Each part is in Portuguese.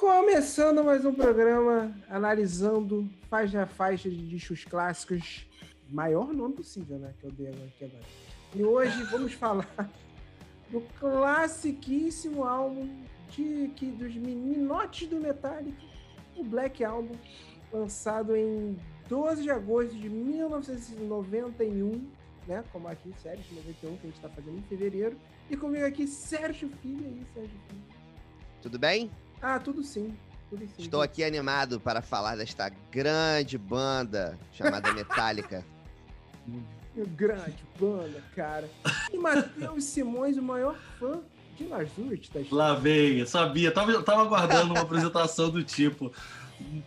Começando mais um programa analisando faixa a faixa de discos clássicos. Maior nome possível, né? Que eu dei aqui agora. E hoje vamos falar do classiquíssimo álbum de, que, dos meninotes do Metallica, o Black Album, lançado em 12 de agosto de 1991, né? Como aqui, Sérgio, 91, que a gente está fazendo em fevereiro. E comigo aqui, Sérgio Filho. aí, Sérgio Filho? Tudo bem? Ah, tudo sim. Tudo sim. Estou aqui animado para falar desta grande banda chamada Metallica. Grande banda, cara. E Matheus Simões, o maior fã de Lars Ulrich da Lá veio, sabia. Tava, tava aguardando uma apresentação do tipo.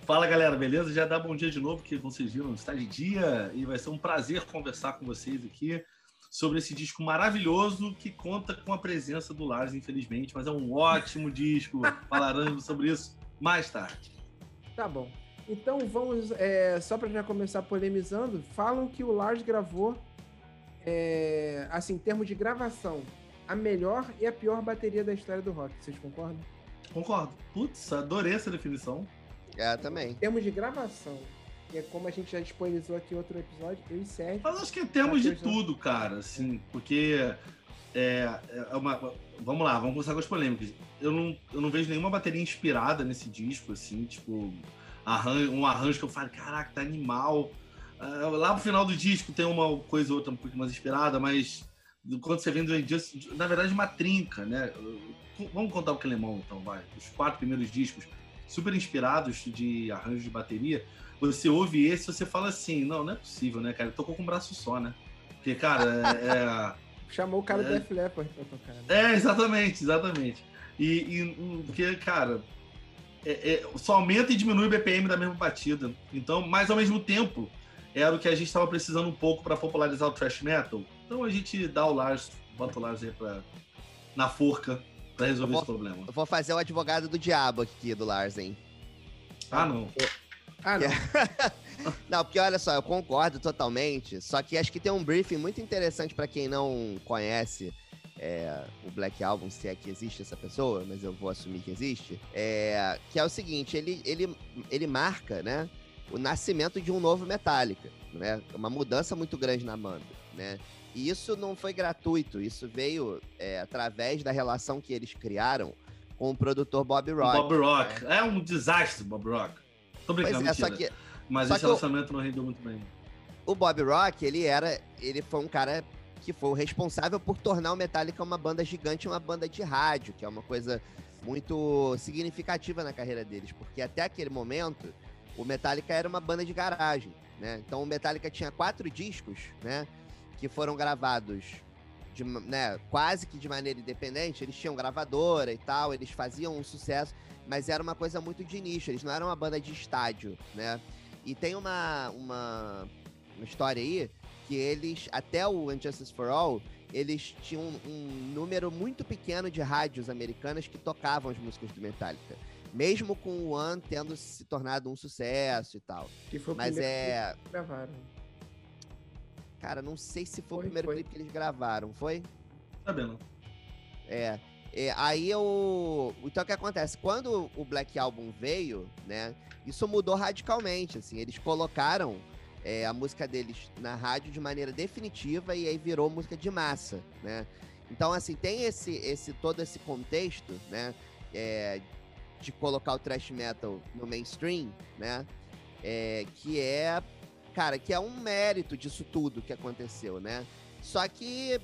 Fala galera, beleza? Já dá bom dia de novo, que vocês viram, está de dia e vai ser um prazer conversar com vocês aqui sobre esse disco maravilhoso que conta com a presença do Lars, infelizmente, mas é um ótimo disco. Falaremos sobre isso mais tarde. Tá bom. Então vamos, é, só para já começar polemizando, falam que o Lars gravou, é, assim, em termos de gravação, a melhor e a pior bateria da história do rock. Vocês concordam? Concordo. Putz, adorei essa definição. É, também. Em termos de gravação, é como a gente já disponibilizou aqui outro episódio, eu e Sérgio. Mas acho que temos de Matheus, não. tudo, cara, assim, porque é, é uma, vamos lá, vamos começar com as polêmicas. Eu não, eu não vejo nenhuma bateria inspirada nesse disco, assim, tipo, arran um arranjo que eu falo, caraca, tá animal. Ah, lá pro final do disco tem uma coisa ou outra um pouco mais inspirada, mas quando você vem do Injustice, na verdade, uma trinca, né? Vamos contar o Clemão, então, vai. Os quatro primeiros discos, super inspirados de arranjo de bateria. Você ouve esse e você fala assim, não, não é possível, né, cara? Ele tocou com um braço só, né? Porque, cara, é... Chamou o cara É. do Def Leppard pra tocar. né? É, exatamente, exatamente. E, e hum, porque, cara, é- é, só aumenta e diminui o BPM da mesma batida. Então, mas ao mesmo tempo, era o que a gente estava precisando um pouco para popularizar o thrash metal. Então a gente dá o Lars, bota o Lars aí pra, na forca para resolver Eu esse problema. Eu vou fazer o advogado do diabo aqui do Larsen. Ah, não. Ah, não. Não, porque olha só, eu concordo totalmente. Só que acho que tem um briefing muito interessante para quem não conhece é, o Black Album, se é que existe essa pessoa, mas eu vou assumir que existe. É, que é o seguinte: ele, ele, ele marca, né? O nascimento de um novo Metallica, né? Uma mudança muito grande na banda, né? E isso não foi gratuito, isso veio é, através da relação que eles criaram com o produtor Bob Rock. Bob Rock. É um desastre, Bob Rock. Tô Pois brincando, é, só mentira. que Mas esse lançamento não rendeu muito bem. o Bob Rock, ele era. Ele foi um cara que foi o responsável por tornar o Metallica uma banda gigante, uma banda de rádio, que é uma coisa muito significativa na carreira deles, porque até aquele momento o Metallica era uma banda de garagem, né? Então o Metallica tinha quatro discos, né? Que foram gravados de, né, quase que de maneira independente. Eles tinham gravadora e tal, eles faziam um sucesso, mas era uma coisa muito de nicho. Eles não eram uma banda de estádio, né? E tem uma, uma, uma história aí que eles, até o Injustice for All, eles tinham um, um número muito pequeno de rádios americanas que tocavam as músicas do Metallica. Mesmo com o One tendo se tornado um sucesso e tal. Que foi o Mas primeiro é. clipe que gravaram. Cara, não sei se foi, Foi, o primeiro foi. clipe que eles gravaram, foi? Vendo? É. É, aí eu. Então o que acontece? Quando o Black Album veio, né? Isso mudou radicalmente. Assim, eles colocaram é, a música deles na rádio de maneira definitiva e aí virou música de massa, né? Então, assim, tem esse, esse todo esse contexto, né? é, de colocar o thrash metal no mainstream, né? é, que é, cara, que é um mérito disso tudo que aconteceu, né? Só que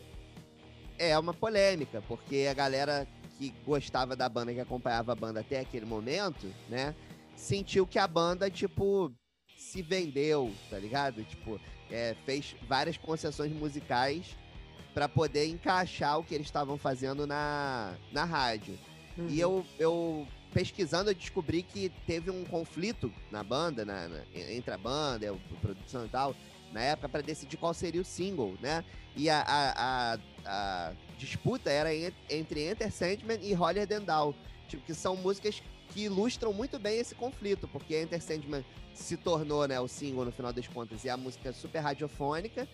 é uma polêmica, porque a galera que gostava da banda, que acompanhava a banda até aquele momento, né? Sentiu que a banda, tipo, se vendeu, tá ligado? Tipo, é, fez várias concessões musicais para poder encaixar o que eles estavam fazendo na, na rádio. Uhum. E eu, eu pesquisando, eu descobri que teve um conflito na banda, na- na- entre a banda, a produção e tal, na época, para decidir qual seria o single, né? E a, a, a, a disputa era en- entre Enter Sandman e Holier Than Thou, tipo, que são músicas que ilustram muito bem esse conflito, porque Enter Sandman se tornou né, o single no final das contas e a música super radiofônica,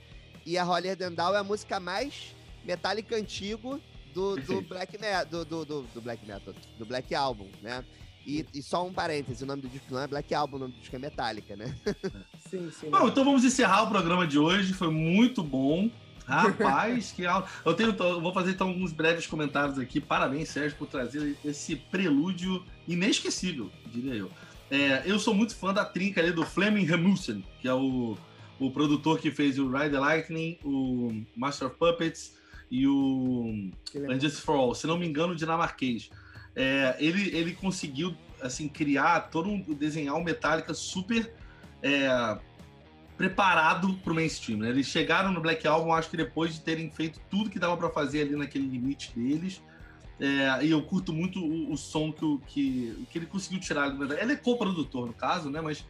e a Holier Than Thou é a música mais metálica antigo do, do black metal, do, do, do, do black metal, do black album, né? E, e só um parêntese, o nome do disco não é Black Album, o nome do disco é Metallica, né? Sim, sim. Bom, então vamos encerrar o programa de hoje. Foi muito bom. Rapaz, que aula. Eu tenho, eu vou fazer então alguns breves comentários aqui. Parabéns, Sérgio, por trazer esse prelúdio inesquecível, diria eu. É, eu sou muito fã da trinca ali do Fleming Rasmussen, que é o, o produtor que fez o Ride the Lightning, o Master of Puppets e o And Just for All. Se não me engano, dinamarquês. É, ele, ele conseguiu assim criar todo um desenhar um Metallica super é, preparado para o mainstream. Né? Eles chegaram no Black Album, acho que depois de terem feito tudo que dava para fazer ali naquele limite deles. É, e eu curto muito o, o som que, o, que, que ele conseguiu tirar. Ele é co-produtor, no caso, né? Mas,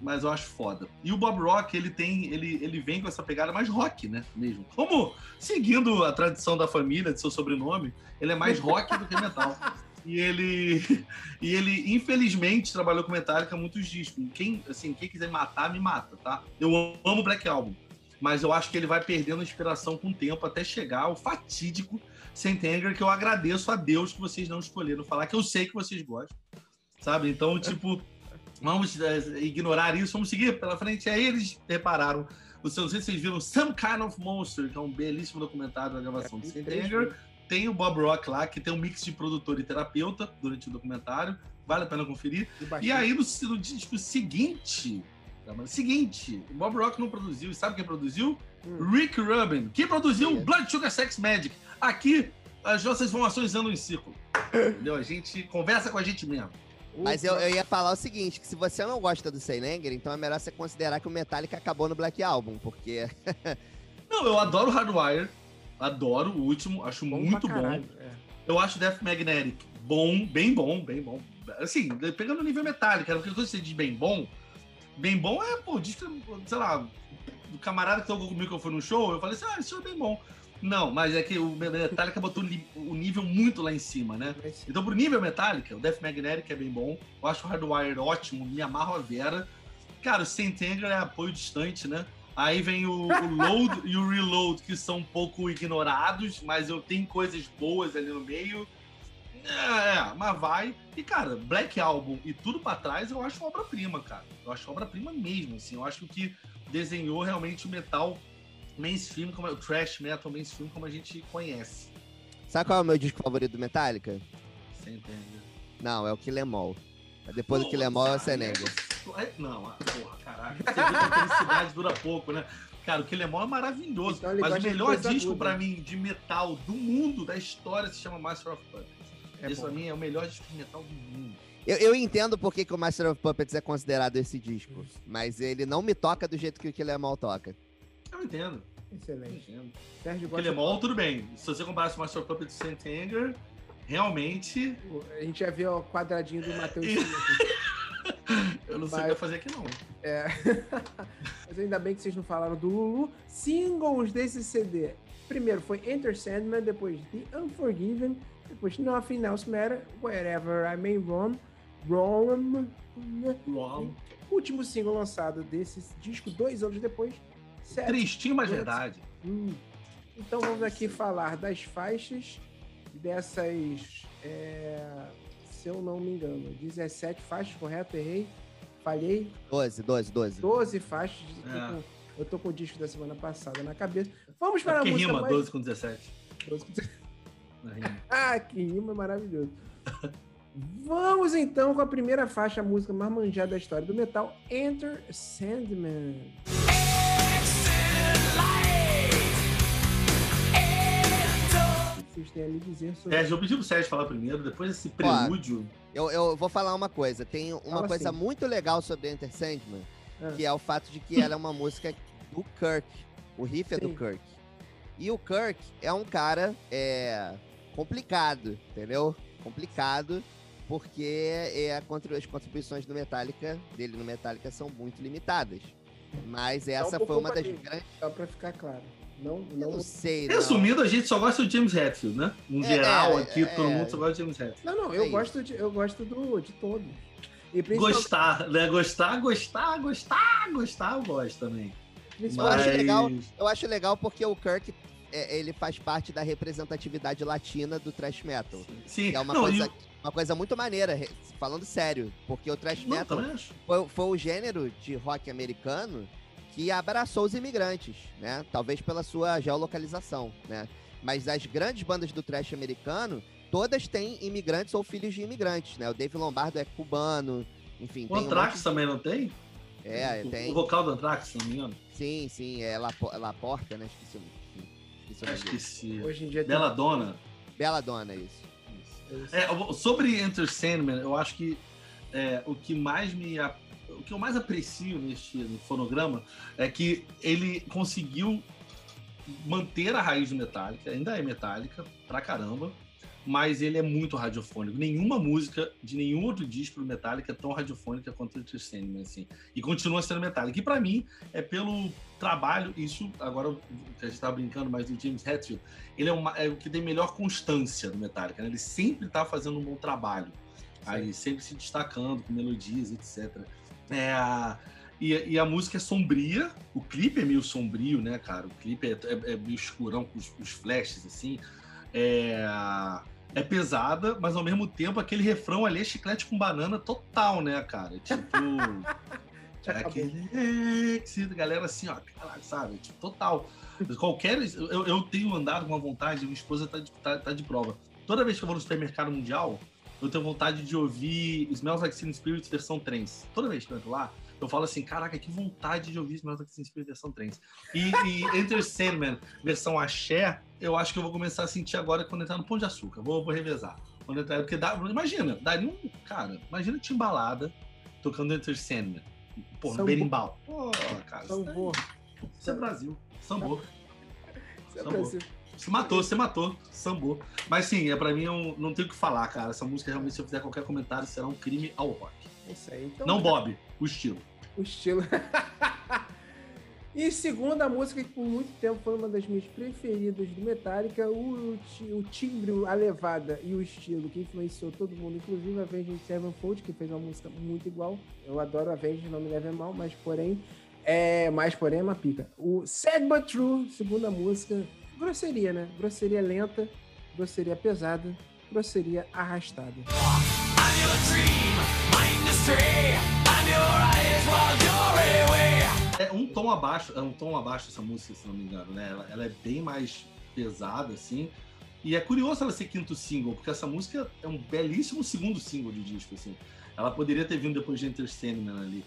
mas eu acho foda. E o Bob Rock, ele tem. Ele, ele vem com essa pegada mais rock, né? Mesmo. Como, seguindo a tradição da família, de seu sobrenome, ele é mais rock do que metal. E ele, e ele, infelizmente, trabalhou com Metallica muitos discos. Quem, assim, quem quiser matar, me mata, tá? Eu amo Black Album. Mas eu acho que ele vai perdendo inspiração com o tempo até chegar ao fatídico Saint Anger, que eu agradeço a Deus que vocês não escolheram falar, que eu sei que vocês gostam. Sabe? Então, tipo, vamos é, ignorar isso, vamos seguir pela frente. Aí eles repararam. Não sei se vocês viram Some Kind of Monster, que é um belíssimo documentário da gravação é, do Saint Anger tem o Bob Rock lá, que tem um mix de produtor e terapeuta durante o documentário. Vale a pena conferir. E, aí, no, no disco seguinte, seguinte, o Bob Rock não produziu. E sabe quem produziu? Hum. Rick Rubin, que produziu é. Blood Sugar Sex Magic. Aqui, as nossas informações andam em círculo. Entendeu? A gente conversa com a gente mesmo. Mas eu, eu, ia falar o seguinte, que se você não gosta do Seylanger, então é melhor você considerar que o Metallica acabou no Black Album, porque... não, eu adoro Hardwire, Adoro o último, acho bom muito bom. É. Eu acho Death Magnetic bom, bem bom, bem bom. Assim, pegando o nível metálico, porque quando você diz bem bom, bem bom é, pô, diz que, sei lá, do camarada que tocou comigo que eu fui no show, eu falei assim, ah, esse show é bem bom. Não, mas é que o Metallica botou o nível muito lá em cima, né? Então, pro nível Metallica, o Death Magnetic é bem bom. Eu acho o Hardwire ótimo, me amarro a Vera. Cara, o Saint Anger é apoio distante, né? Aí vem o, o load e o reload, que são um pouco ignorados, mas eu tenho coisas boas ali no meio. É, é mas vai. E, cara, Black Album e tudo para trás eu acho obra-prima, cara. Eu acho obra-prima mesmo, assim. Eu acho que desenhou realmente o metal mainstream, como o trash metal mainstream, como a gente conhece. Sabe qual é o meu disco favorito do Metallica? Sem entender. Não, é o Kill Em All. Depois do Kill Em All é o Senega. Não, ah, porra, caraca. Você vê que a felicidade dura pouco, né? Cara, o Killemore é maravilhoso. Então, mas o melhor disco para mim de metal do mundo, da história, se chama Master of Puppets. É Esse pra mim é o melhor disco de metal do mundo. Eu, eu entendo porque que o Master of Puppets é considerado esse disco, mas ele não me toca do jeito que o Killemore toca. Eu entendo. Excelente. Eu entendo. Sérgio Killemore, tudo bem. Se você comparasse o Master of Puppets e Saint Anger, realmente... A gente já viu o quadradinho do Matheus Eu não sei o que fazer aqui, não. É. Mas ainda bem que vocês não falaram do Lulu. Singles desse CD. Primeiro foi Enter Sandman, depois The Unforgiven, depois Nothing Else Matter, Wherever I May Roam, Roam. Roam. Último single lançado desse disco, dois anos depois. Tristinho, mas verdade. Hum. Então vamos aqui falar das faixas dessas. É se eu não me engano. 17 faixas, correto? Errei? Falhei? 12, 12, 12. 12 faixas. É. eu tô com o disco da semana passada na cabeça. Vamos para é a música rima, mais... 12 com 17. 12 com 17. ah, que rima maravilhoso. Vamos então com a primeira faixa, a música mais manjada da história do metal, Enter Sandman. Vocês têm a me dizer sobre. É, eu pedi pro Sérgio falar primeiro, depois desse prelúdio. eu, eu vou falar uma coisa. Tem uma Fala coisa assim. muito legal sobre Enter Sandman, ah. que é o fato de que ela é uma música do Kirk. O riff é do Kirk. E o Kirk é um cara é, complicado, entendeu? Complicado, porque é, as contribuições do Metallica, dele no Metallica são muito limitadas. Mas essa foi uma das grandes. Só pra ficar claro. Não, não... não sei. Resumindo, a gente só gosta do James Hetfield, né? No é, geral, é, aqui, é, todo mundo só gosta de James Hetfield. Não, não, eu, é gosto, de, eu gosto do, de todos. Gostar, né? Gostar, gostar, gostar, gostar, eu gosto também. Mas... Eu, acho legal, eu acho legal porque o Kirk é, ele faz parte da representatividade latina do thrash metal. Sim, é uma não, coisa uma coisa muito maneira, falando sério, porque o thrash Não, metal foi, foi o gênero de rock americano que abraçou os imigrantes, né? Talvez pela sua geolocalização, né? Mas as grandes bandas do thrash americano, todas têm imigrantes ou filhos de imigrantes, né? O Dave Lombardo é cubano, enfim. O tem um Anthrax monte- também não tem? É, O- tem. O vocal do Anthrax, se não me engano. Sim, sim, é La, La Porta, né? Esqueci, o- esqueci esse. Hoje em dia tem- Bela Dona. Bela Dona, isso. É, o- sobre Enter Sandman, eu acho que é, o que mais me. O que eu mais aprecio neste no fonograma é que ele conseguiu manter a raiz do Metallica, ainda é Metallica pra caramba, mas ele é muito radiofônico. Nenhuma música de nenhum outro disco do Metallica é tão radiofônica quanto Enter Sandman, assim. E continua sendo Metallica. E pra mim, é pelo trabalho, isso, agora que a gente tava brincando mais do James Hetfield, ele é, uma- é o que tem melhor constância do Metallica, né? Ele sempre tá fazendo um bom trabalho. Aí sempre se destacando com melodias, etc. É, a- e, e a música é sombria, o clipe é meio sombrio, né, cara? O clipe é, é- é meio escurão com os, os flashes, assim. É, é pesada, mas ao mesmo tempo aquele refrão ali é chiclete com banana total, né, cara? Tipo. É aquele éxito, galera assim, ó, caralho, sabe? Tipo, total. Qualquer. Eu, eu tenho andado com uma vontade, minha esposa tá de, tá, tá de prova. Toda vez que eu vou no supermercado mundial, eu tenho vontade de ouvir Smells Like Teen Spirit versão trance. Toda vez que eu entro lá, eu falo assim, caraca, que vontade de ouvir Smells Like Teen Spirit versão trance. E, e Enter Sandman versão axé, eu acho que eu vou começar a sentir agora quando entrar no Pão de Açúcar. Vou, vou revezar. Quando entrar, porque dá, imagina, daria um. Cara, imagina timbalada tocando Enter Sandman. Pô, berimbau. Pô, cara, daí- isso é Brasil. Sambô. Isso é Sambô. Brasil. Você matou, você matou. Sambô. Mas sim, é pra mim, eu não tenho o que falar, cara. Essa música, realmente, se eu fizer qualquer comentário, será um crime ao rock. É Isso aí. Então, Não Bob, o estilo. o estilo. e segunda música que por muito tempo foi uma das minhas preferidas do Metallica, o, o timbre, a levada e o estilo que influenciou todo mundo, inclusive a Avenged Sevenfold, que fez uma música muito igual. Eu adoro a Avenged, não me leve mal, mas porém, é, mais porém é uma pica. O Sad But True, segunda música, grosseria, né? Grosseria lenta, grosseria pesada, grosseria arrastada. É um tom abaixo, é um tom abaixo essa música, se não me engano, né? Ela, ela é bem mais pesada, assim. E é curioso ela ser quinto single, porque essa música é um belíssimo segundo single de disco, assim. Ela poderia ter vindo depois de Enter Sandman ali.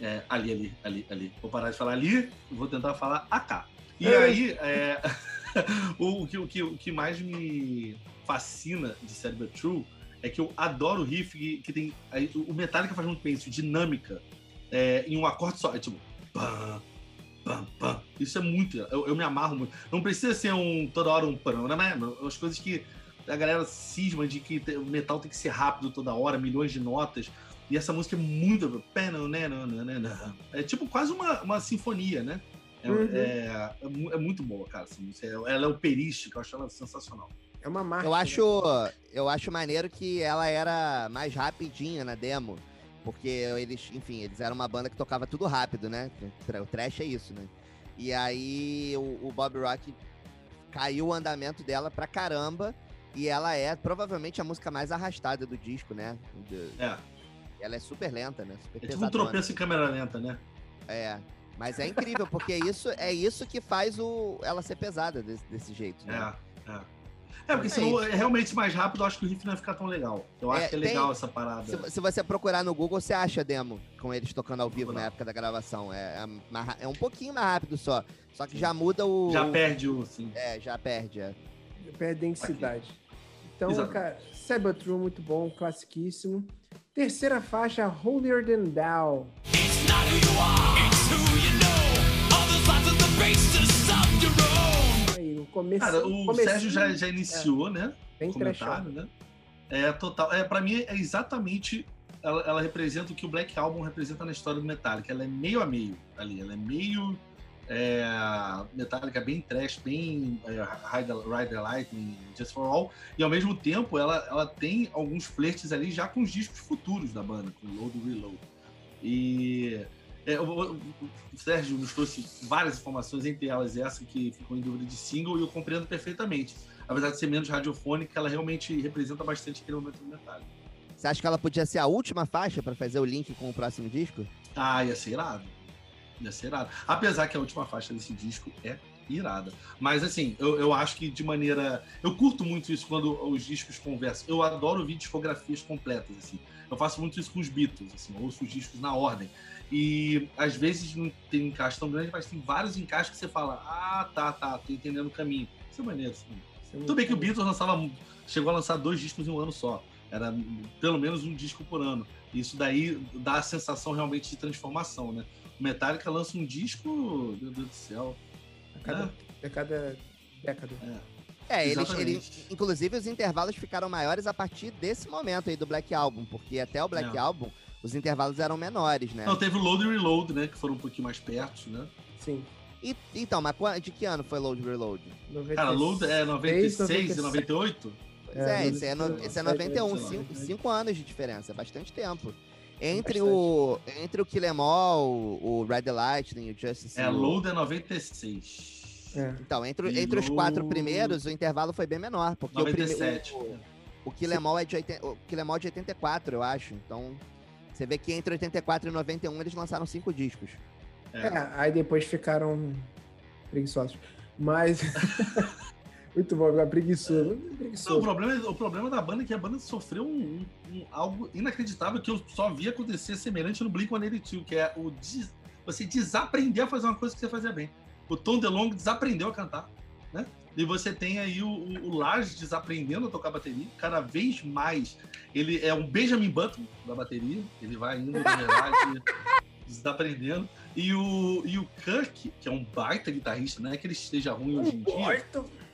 É, ali, ali, ali, ali. Vou parar de falar ali, vou tentar falar AK. E É. aí, é, o, que, o, que, o que mais me fascina de Sad But True é que eu adoro o riff que, que tem. O Metallica faz muito bem isso, dinâmica, é, em um acorde só. É tipo. Pam, pam, pam. Isso é muito. Eu, eu me amarro muito. Não precisa ser um toda hora um pam, não é? As coisas que a galera cisma de que o metal tem que ser rápido toda hora, milhões de notas. E essa música é muito. É tipo quase uma, uma sinfonia, né? É, Uhum. é- é é muito boa, cara, essa música. Ela é operística, eu acho ela sensacional. É uma marca. Eu acho, eu acho maneiro que ela era mais rapidinha na demo. Porque eles, enfim, eles eram uma banda que tocava tudo rápido, né? O trash é isso, né? E aí o, o Bob Rock caiu o andamento dela pra caramba. E ela é provavelmente a música mais arrastada do disco, né? Do- É. Ela é super lenta, né? Super É tipo um tropeço em câmera lenta, né? É. Mas é incrível, porque isso é isso que faz o, ela ser pesada desse, desse jeito, né? É, é. É, porque É se não é realmente mais rápido, eu acho que o riff não vai ficar tão legal. Eu acho É, que é tem- legal essa parada. Se, se você procurar no Google, você acha demo com eles tocando ao vivo na época da gravação. É, é, é um pouquinho mais rápido só. Só que já muda o. Já perde o. Assim. É, já perde. É. perde densidade. Então, Exatamente. cara, Cybertrue muito bom, classiquíssimo. Terceira faixa, Holier Than Thou. Aí, o começo. Cara, o comecinho, Sérgio já, já iniciou, né? Bem o comentário, né? É total. É, pra mim, é exatamente. Ela, ela representa o que o Black Album representa na história do Metallica. Ela é meio a meio ali. Ela é meio. É, Metallica bem trash, bem é, Ride, the, Ride the Lightning, Just for All. E ao mesmo tempo, ela, ela tem alguns flertes ali já com os discos futuros da banda, com Load Reload. E. é, eu vou- o Sérgio nos trouxe várias informações, entre elas essa que ficou em dúvida de single, e eu compreendo perfeitamente. apesar de ser menos radiofônica, ela realmente representa bastante aquele momento do Metallica. Você acha que ela podia ser a última faixa para fazer o link com o próximo disco? Ah, ia ser irado. Ia ser irado. Apesar que a última faixa desse disco é irada. Mas assim, eu, eu acho que de maneira. Eu curto muito isso quando os discos conversam. Eu adoro ouvir discografias completas, assim. Eu faço muito isso com os Beatles, assim, eu ouço os discos na ordem. E às vezes não tem encaixe tão grande, mas tem vários encaixes que você fala: Ah, tá, tá, tô entendendo o caminho. Isso é maneiro, assim. Isso é Tudo bem que o Beatles lançava, chegou a lançar dois discos em um ano só. Era pelo menos um disco por ano. Isso daí dá a sensação realmente de transformação, né? O Metallica lança um disco, meu Deus do céu. A cada, é. a cada década. É, é eles, eles, inclusive os intervalos ficaram maiores a partir desse momento aí do Black Album, porque até o Black é. Album os intervalos eram menores, né? Não, teve o Load e Reload, né? Que foram um pouquinho mais perto, né? Sim. E, então, mas de que ano foi Load e Reload? 96, Cara, Load é 96 e 98? É, é, esse é, no, esse é 91, 5 anos de diferença, é bastante tempo. Entre o, entre o Kill Em All, o Red Lightning, o Justice... É, Load é 96. É. Então, entre, entre os quatro primeiros, o intervalo foi bem menor. Porque 97. O, primeiro, o, o Kill Em All é de, 80, o Kill Em All é de 84, eu acho. Então, você vê que entre 84 e 91 eles lançaram cinco discos. É, é aí depois ficaram preguiçosos. Mas... Muito bom, é preguiçoso. preguiçoso. Não, o, problema, o problema da banda é que a banda sofreu um, um, algo inacreditável que eu só vi acontecer semelhante no Blink-182, que é o des, você desaprender a fazer uma coisa que você fazia bem. O Tom DeLonge desaprendeu a cantar, né? E você tem aí o, o, o Lars desaprendendo a tocar bateria, cada vez mais. Ele é um Benjamin Button da bateria, ele vai indo, na verdade, desaprendendo. E o, e o Kirk, que é um baita guitarrista, não é que ele esteja ruim hoje em dia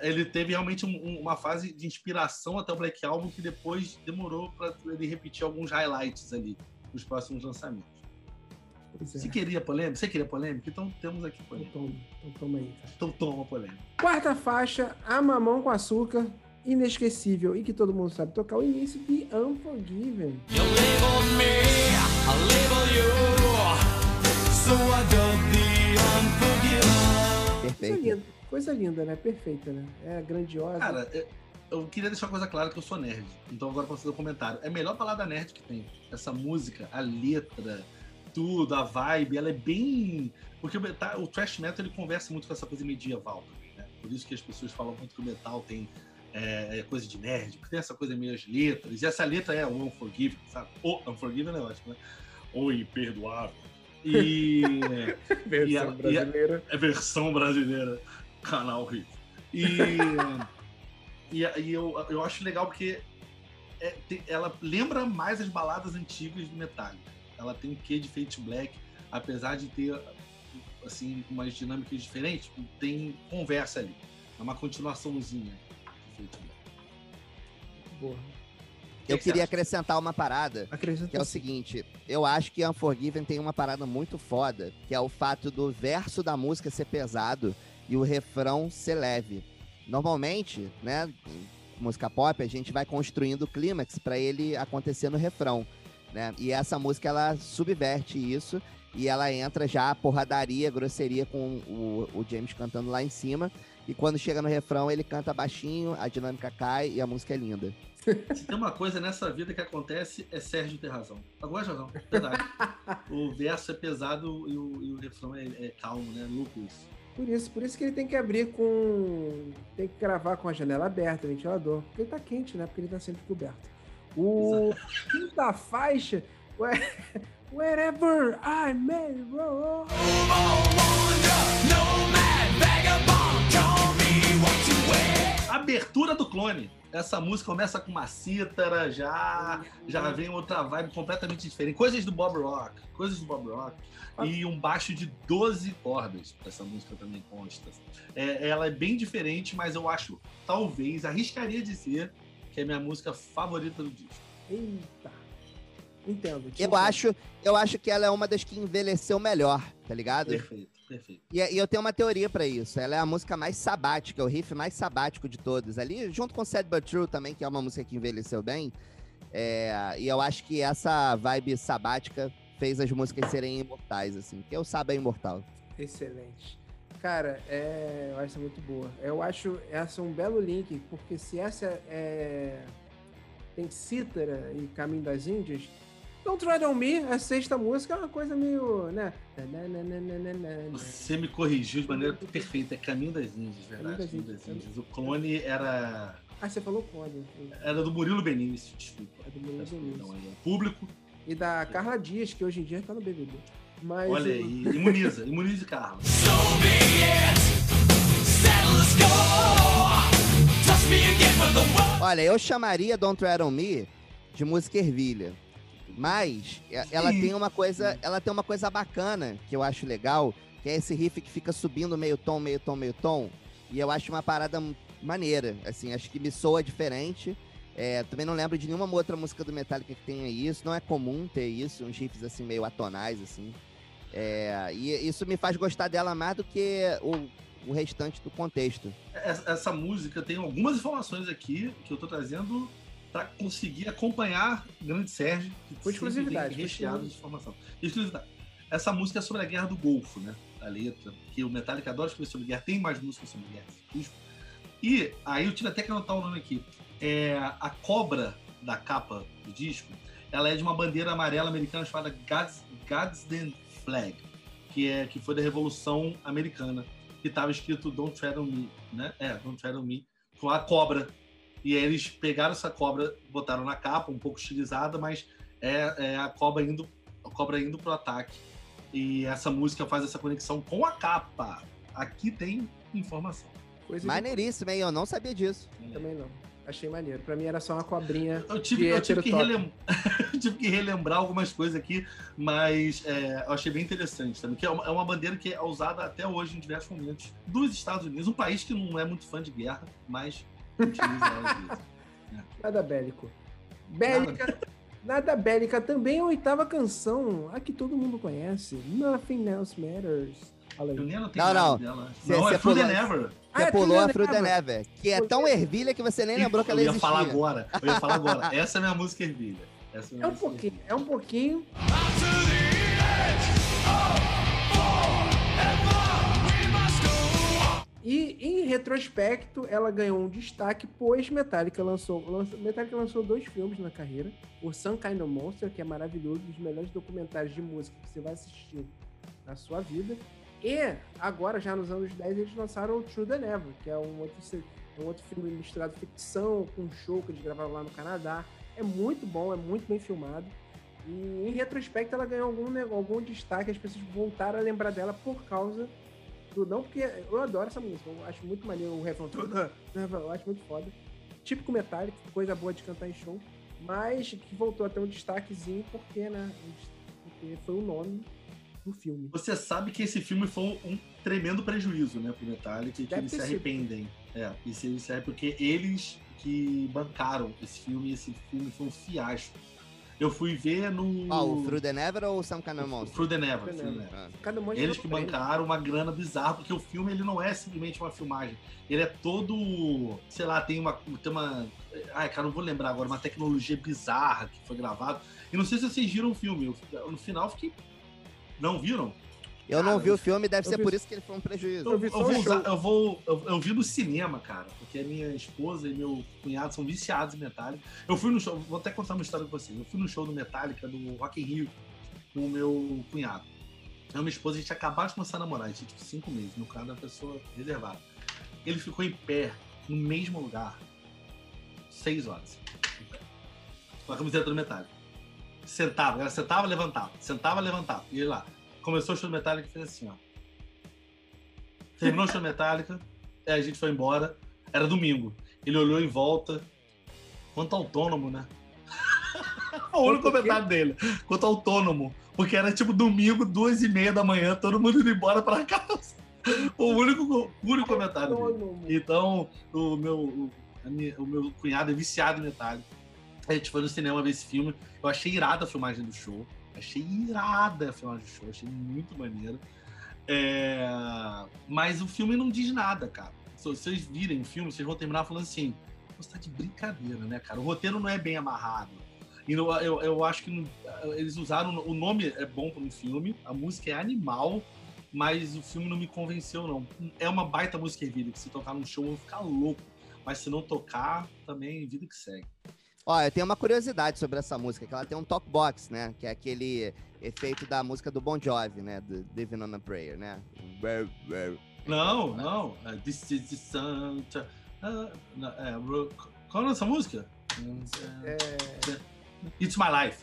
ele teve realmente um, uma fase de inspiração até o Black Album que depois demorou para ele repetir alguns highlights ali nos próximos lançamentos. É. Você queria polêmica? Você queria polêmica? Então temos aqui polêmica. Então, então toma aí, cara. Então toma polêmica. Quarta faixa, A Mamão com Açúcar, inesquecível e que todo mundo sabe tocar o início de Unforgiven. You label me, I label you, so I the Unforgiven. Perfeito. Coisa linda, né? Perfeita, né? É grandiosa. Cara, eu, queria deixar uma coisa clara que eu sou nerd. Então agora posso fazer um comentário. É a melhor palavra nerd que tem. Essa música, a letra, tudo, a vibe, ela é bem. Porque o, metal, o thrash metal ele conversa muito com essa coisa medieval também, né? Por isso que as pessoas falam muito que o metal tem é, é coisa de nerd, porque tem essa coisa meio as letras. E essa letra é o Unforgiven, sabe? O Unforgiven é ótimo, né? O imperdoável. E. versão e a, brasileira. E a, é versão brasileira canal Rio. E, e, e, eu, eu acho legal porque é, tem, ela lembra mais as baladas antigas do Metallica. Ela tem o quê de Fate Black, apesar de ter assim umas dinâmicas diferentes, tem conversa ali. É uma continuaçãozinha de Fate Black. Boa. Eu que queria acrescentar uma parada, Acrescenta que é o seguinte, eu acho que Unforgiven tem uma parada muito foda, que é o fato do verso da música ser pesado e o refrão ser leve. Normalmente, né, música pop, a gente vai construindo o clímax para ele acontecer no refrão, né? E essa música ela subverte isso e ela entra já porradaria, grosseria com o, o James cantando lá em cima. E quando chega no refrão, ele canta baixinho, a dinâmica cai e a música é linda. Se tem uma coisa nessa vida que acontece, é Sérgio ter razão. Agora é razão, verdade. o verso é pesado e o, e o refrão é, é calmo, né? Louco isso. Por isso, por isso que ele tem que abrir com. Tem que gravar com a janela aberta, ventilador. Porque ele tá quente, né? Porque ele tá sempre coberto. O quinta faixa. Wherever I may roam. Abertura do clone. Essa música começa com uma cítara, já, já vem outra vibe completamente diferente. Coisas do Bob Rock, coisas do Bob Rock. Ah. E um baixo de 12 cordas, essa música também consta. É, ela é bem diferente, mas eu acho, talvez, arriscaria dizer que é minha música favorita do disco. Eita! Entendo. Eu acho, eu acho que ela é uma das que envelheceu melhor, tá ligado? Perfeito. Perfeito. E, e, eu tenho uma teoria para isso. Ela é a música mais sabática, o riff mais sabático de todos. Ali, junto com Sad But True também, que é uma música que envelheceu bem. É, e eu acho que essa vibe sabática fez as músicas serem imortais, assim. Porque o Saba é imortal. Excelente. Cara, é, eu acho essa muito boa. Eu acho essa um belo link, porque se essa é, tem cítara e Caminho das Índias, Don't Tread On Me, a sexta música, é uma coisa meio, né? Você me corrigiu de maneira perfeita, é Caminho das Índias, verdade? das Caminho das Índias. O clone era... Ah, você falou clone. Era do Murilo Benício, desculpa. É do Murilo Benício. Não, é público. E da Carla Dias, que hoje em dia tá no BBB. Mas, Olha o- aí, imuniza, imunize Carla. So be it. Settle the score. Trust me again for the world. Olha, eu chamaria Don't Tread On Me de música ervilha. Mas ela Sim. tem uma coisa, ela tem uma coisa bacana que eu acho legal, que é esse riff que fica subindo meio tom, meio tom, meio tom. E eu acho uma parada maneira, assim, acho que me soa diferente. É, também não lembro de nenhuma outra música do Metallica que tenha isso. Não é comum ter isso, uns riffs assim meio atonais, assim. É, e isso me faz gostar dela mais do que o, o restante do contexto. Essa, essa música tem algumas informações aqui que eu tô trazendo para conseguir acompanhar o Grande Sérgio. que Com sempre exclusividade, Recheado de informação. Exclusividade. Essa música é sobre a Guerra do Golfo, né? A letra. Que o Metallica adora escrever sobre guerra. Tem mais músicas sobre guerra. disco. E aí eu tive até que anotar o nome aqui. É, a cobra da capa do disco, ela é de uma bandeira amarela americana chamada Gads, Gadsden Flag, que, é, que foi da Revolução Americana, que estava escrito Don't Tread on Me, né? É, Don't Tread on Me, com a cobra. E aí eles pegaram essa cobra, botaram na capa, um pouco estilizada, mas é, é a cobra indo a cobra indo pro ataque. E essa música faz essa conexão com a capa. Aqui tem informação. coisa de- Maneiríssimo, hein? Eu não sabia disso. Também não. Achei maneiro. Pra mim era só uma cobrinha. Eu tive, eu tive, que, relem... eu tive que relembrar algumas coisas aqui, mas é, eu achei bem interessante também. Que é uma, é uma bandeira que é usada até hoje em diversos momentos dos Estados Unidos, um país que não é muito fã de guerra, mas utiliza ela às vezes. Nada bélico. Bélica. Nada bélica também a oitava canção, a que todo mundo conhece. Nothing Else Matters. Nem anotei Não, não. dela. Cê- não, cê é pulou- Never. Ah, Você é pulou a Fruit Never. Never, que é tão ervilha que você nem lembrou que ela eu ia existia. falar agora. Eu ia falar agora. Essa é a minha música ervilha. Essa é, minha É um música pouquinho, ervilha. é um pouquinho. We must go. E em retrospecto, ela ganhou um destaque, pois Metallica lançou, lançou- Metallica lançou dois filmes na carreira. O Some Kind of Monster, que é maravilhoso, um dos melhores documentários de música que você vai assistir na sua vida. E agora, já nos anos 10, eles lançaram o True the Never, que é um outro, um outro filme misturado ficção, com um show que eles gravaram lá no Canadá. É muito bom, é muito bem filmado. E em retrospecto, ela ganhou algum, algum destaque, as pessoas voltaram a lembrar dela por causa do. Não, porque eu adoro essa música, eu acho muito maneiro o refrão. Eu acho muito foda. Típico Metallica, coisa boa de cantar em show. Mas que voltou a ter um destaquezinho porque, né? Porque foi o nome do filme. Você sabe que esse filme foi um tremendo prejuízo, né, pro Metallica, e que Deve eles se sido. arrependem. É, e se eles se arrependem, porque eles que bancaram esse filme, e esse filme foi um fiasco. Eu fui ver no. Ah, o Through the Never ou o Some Kind of Monster? Through the Never. Through the Never. Monte Eles que bancaram uma grana bizarra, porque o filme ele não é simplesmente uma filmagem. Ele é todo, sei lá, tem uma, tem uma, ai cara, não vou lembrar agora, uma tecnologia bizarra que foi gravado. E não sei se vocês viram o filme. Eu, no final eu fiquei, não viram? Eu não Cara, vi o filme, deve ser vi- por isso que ele foi um prejuízo. Eu, Eu vi eu vou usar, eu vou, eu, eu vi no cinema, cara, porque a minha esposa e meu cunhado são viciados em Metallica. Eu fui no show, vou até contar uma história com vocês. Eu fui no show do Metallica do Rock in Rio com o meu cunhado. Eu e minha esposa, a gente acabou de começar a namorar, a gente tinha tipo, cinco meses, no caso da pessoa reservada. Ele ficou em pé, no mesmo lugar, seis horas. em pé, Com a camiseta do Metallica. Sentava, ela sentava, levantava, sentava, levantava. E ele lá. Começou o show do Metallica e fez assim, ó. Terminou o show do Metallica, aí a gente foi embora. Era domingo. Ele olhou em volta. Quanto autônomo, né? o único comentário dele. Quanto autônomo. Porque era tipo domingo, duas e meia da manhã, todo mundo indo embora pra casa. O único, o único comentário dele. Então, o meu, o, minha- o meu cunhado é viciado em Metallica. A gente foi no cinema ver esse filme. Eu achei irada a filmagem do show. Achei irada a filmagem do show. Achei muito maneiro. É, Mas o filme não diz nada, cara. Se vocês virem o filme, vocês vão terminar falando assim: você tá de brincadeira, né, cara? O roteiro não é bem amarrado. E eu, eu, eu acho que eles usaram. O nome é bom para um filme, a música é animal. mas o filme não me convenceu, não. É uma baita música ervilha, que se tocar num show eu vou ficar louco. Mas se não tocar, também vida que segue. Ó, eu tenho uma curiosidade sobre essa música, que ela tem um talkbox, né? Que é aquele efeito da música do Bon Jovi, né? Do Living on a Prayer, né? Não, não. É, This is the Santa. Ah, é, qual é essa música? É... It's My Life.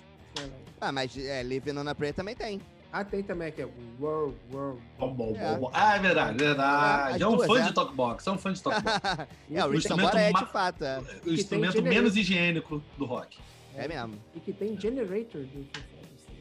Ah, mas é, Living on a Prayer também tem. Ah, tem também aqui. World, world. Bom, bom, É. bom, bom. Ah, é verdade, É, verdade. É um duas, fã é. de talkbox, é um fã de talkbox. é, o O Richard instrumento Bora é de fato, é. o instrumento menos higiênico do rock. É mesmo. E que tem Generator do.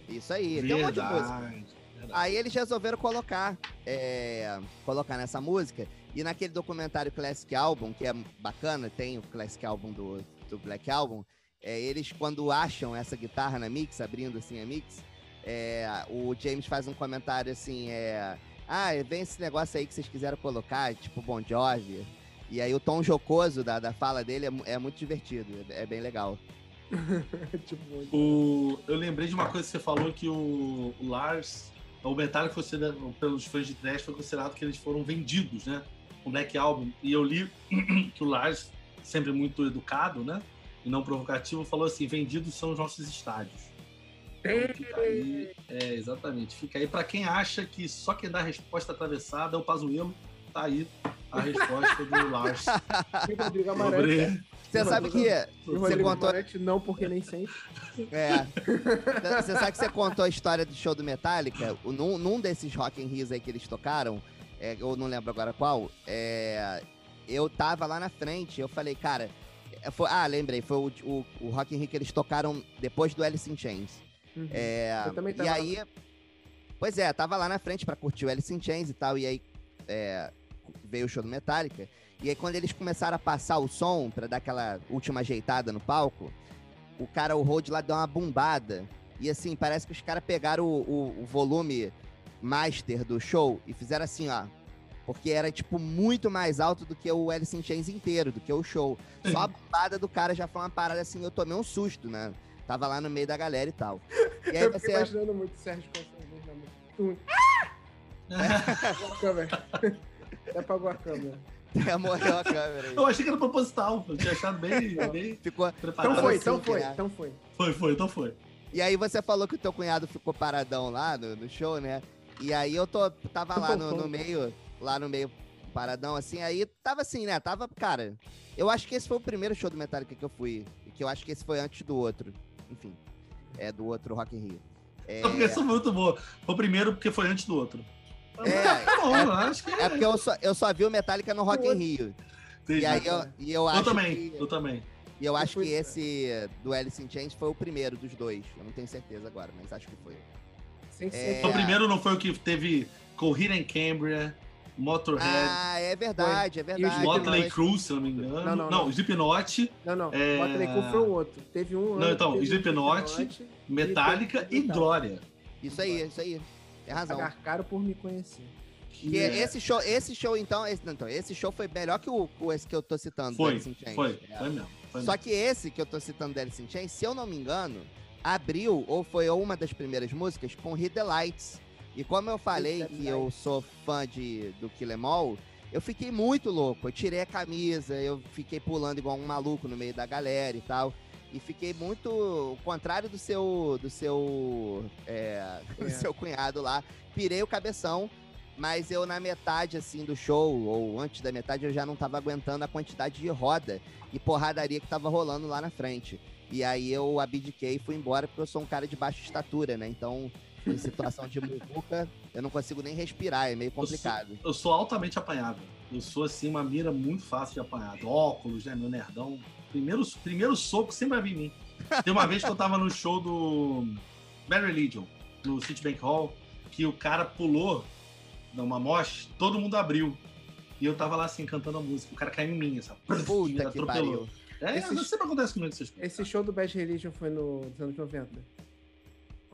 Isso aí, tem um monte de música. Verdade. verdade. Aí eles resolveram colocar, é, colocar nessa música. E naquele documentário Classic Album, que é bacana, tem o Classic Album do, do Black Album, é, eles quando acham essa guitarra na mix, abrindo assim a mix, é, o James faz um comentário assim, é, ah, vem esse negócio aí que vocês quiseram colocar, tipo Bon Jovi. E aí o tom jocoso da, da fala dele é, é muito divertido, é, é bem legal. tipo, O- eu lembrei de uma coisa que você falou que o, o Lars, o Metallica foi considerado- pelos fãs de trash foi considerado que eles foram vendidos, né? O Black Album. E eu li que o Lars, sempre muito educado, né? E não provocativo, falou assim: vendidos são os nossos estádios. Então, fica aí, é, exatamente. Fica aí para quem acha que só quem dá a resposta atravessada é o Pazuello, tá aí a resposta do Lars. Rodrigo Amarante. Você sabe que o você contou Amarante não, porque nem sempre. É. Você sabe que você contou a história do show do Metallica? Num, num desses Rock in Rios aí que eles tocaram, é, eu não lembro agora qual, é, eu tava lá na frente, eu falei, cara... é, foi- ah, lembrei, foi o, o, o Rock in Rio que eles tocaram depois do Alice in Chains. Uhum. É, Eu também e lá. aí... Pois é, tava lá na frente pra curtir o Alice in Chains e tal, e aí é, veio o show do Metallica. E aí quando eles começaram a passar o som pra dar aquela última ajeitada no palco, o cara, o Rode lá deu uma bombada. E assim, parece que os caras pegaram o, o- o volume master do show e fizeram assim, ó. Porque era, tipo, muito mais alto do que o Alice in Chains inteiro, do que o show. Só a bombada do cara já foi uma parada assim, eu tomei um susto, né? Tava lá no meio da galera e tal. E aí Eu fiquei você. imaginando muito o Sérgio Constantino na música. Tum. Apagou a câmera. Até apagou a câmera. Até morreu a câmera. aí. Eu achei que era proposital, eu tinha achado bem, bem Ficou. preparado. Então foi, assim, então foi, então foi. Foi, foi, então foi. E aí você falou que o teu cunhado ficou paradão lá no, no show, né? E aí eu tô, tava lá no, no meio, lá no meio paradão, assim, aí tava assim, né? Tava, cara, eu acho que esse foi o primeiro show do Metallica que eu fui, que eu acho que esse foi antes do outro, enfim, é do outro Rock in Rio. É, Porque isso foi muito boa. Foi o primeiro porque foi antes do outro. É, Tá bom, que é porque eu só, eu só vi o Metallica no Rock in Rio, Entendi. e aí eu, e eu Eu acho também, que, eu também. e eu acho que esse do Alice in Chains foi o primeiro dos dois, eu não tenho certeza agora, mas acho que foi. Sem É. ser. O primeiro não foi o que teve Corrida em Cambria, Motorhead, Ah, é verdade, é verdade. Motley mas- Crue, se não me engano. Não, Não, não, não. Slipknot, Não, não. É. Motley Crue foi o outro. Teve um. Não, então, Slipknot, Slipknot, Metallica e Metallica. Glória. Isso aí, isso aí. Tem razão. Pagar caro por me conhecer. Que É. esse show, esse show então, esse, então, esse show foi melhor que o, o esse que eu tô citando, do Foi, Alice in Chains. foi, É. foi mesmo. Foi Só mesmo. que esse que eu tô citando do Alice in Chains, se eu não me engano, abriu ou foi uma das primeiras músicas com Hit the Lights. E como eu falei the que eu sou fã de, do Kill Em All, eu fiquei muito louco. Eu tirei a camisa, eu fiquei pulando igual um maluco no meio da galera e tal. E fiquei muito. O contrário do seu. Do seu. é, do É. seu cunhado lá. Pirei o cabeção. Mas eu, na metade, assim, do show, ou antes da metade, eu já não tava aguentando a quantidade de roda e porradaria que tava rolando lá na frente. E aí eu abdiquei e fui embora, porque eu sou um cara de baixa estatura, né? Então, em situação de muvuca, eu não consigo nem respirar, é meio complicado. Eu sou altamente apanhado. Eu sou, assim, uma mira muito fácil de apanhado. Óculos, né? Meu nerdão. Primeiro, primeiro soco sempre vai vir em mim. Tem uma vez que eu tava no show do Bad Religion, no Citibank Hall, que o cara pulou numa mosh, todo mundo abriu. E eu tava lá, assim, cantando a música. O cara caiu em mim, essa Puta que pariu. É, Esse- não sempre acontece comigo essas coisas. Esse show do Bad Religion foi no, dos anos 90?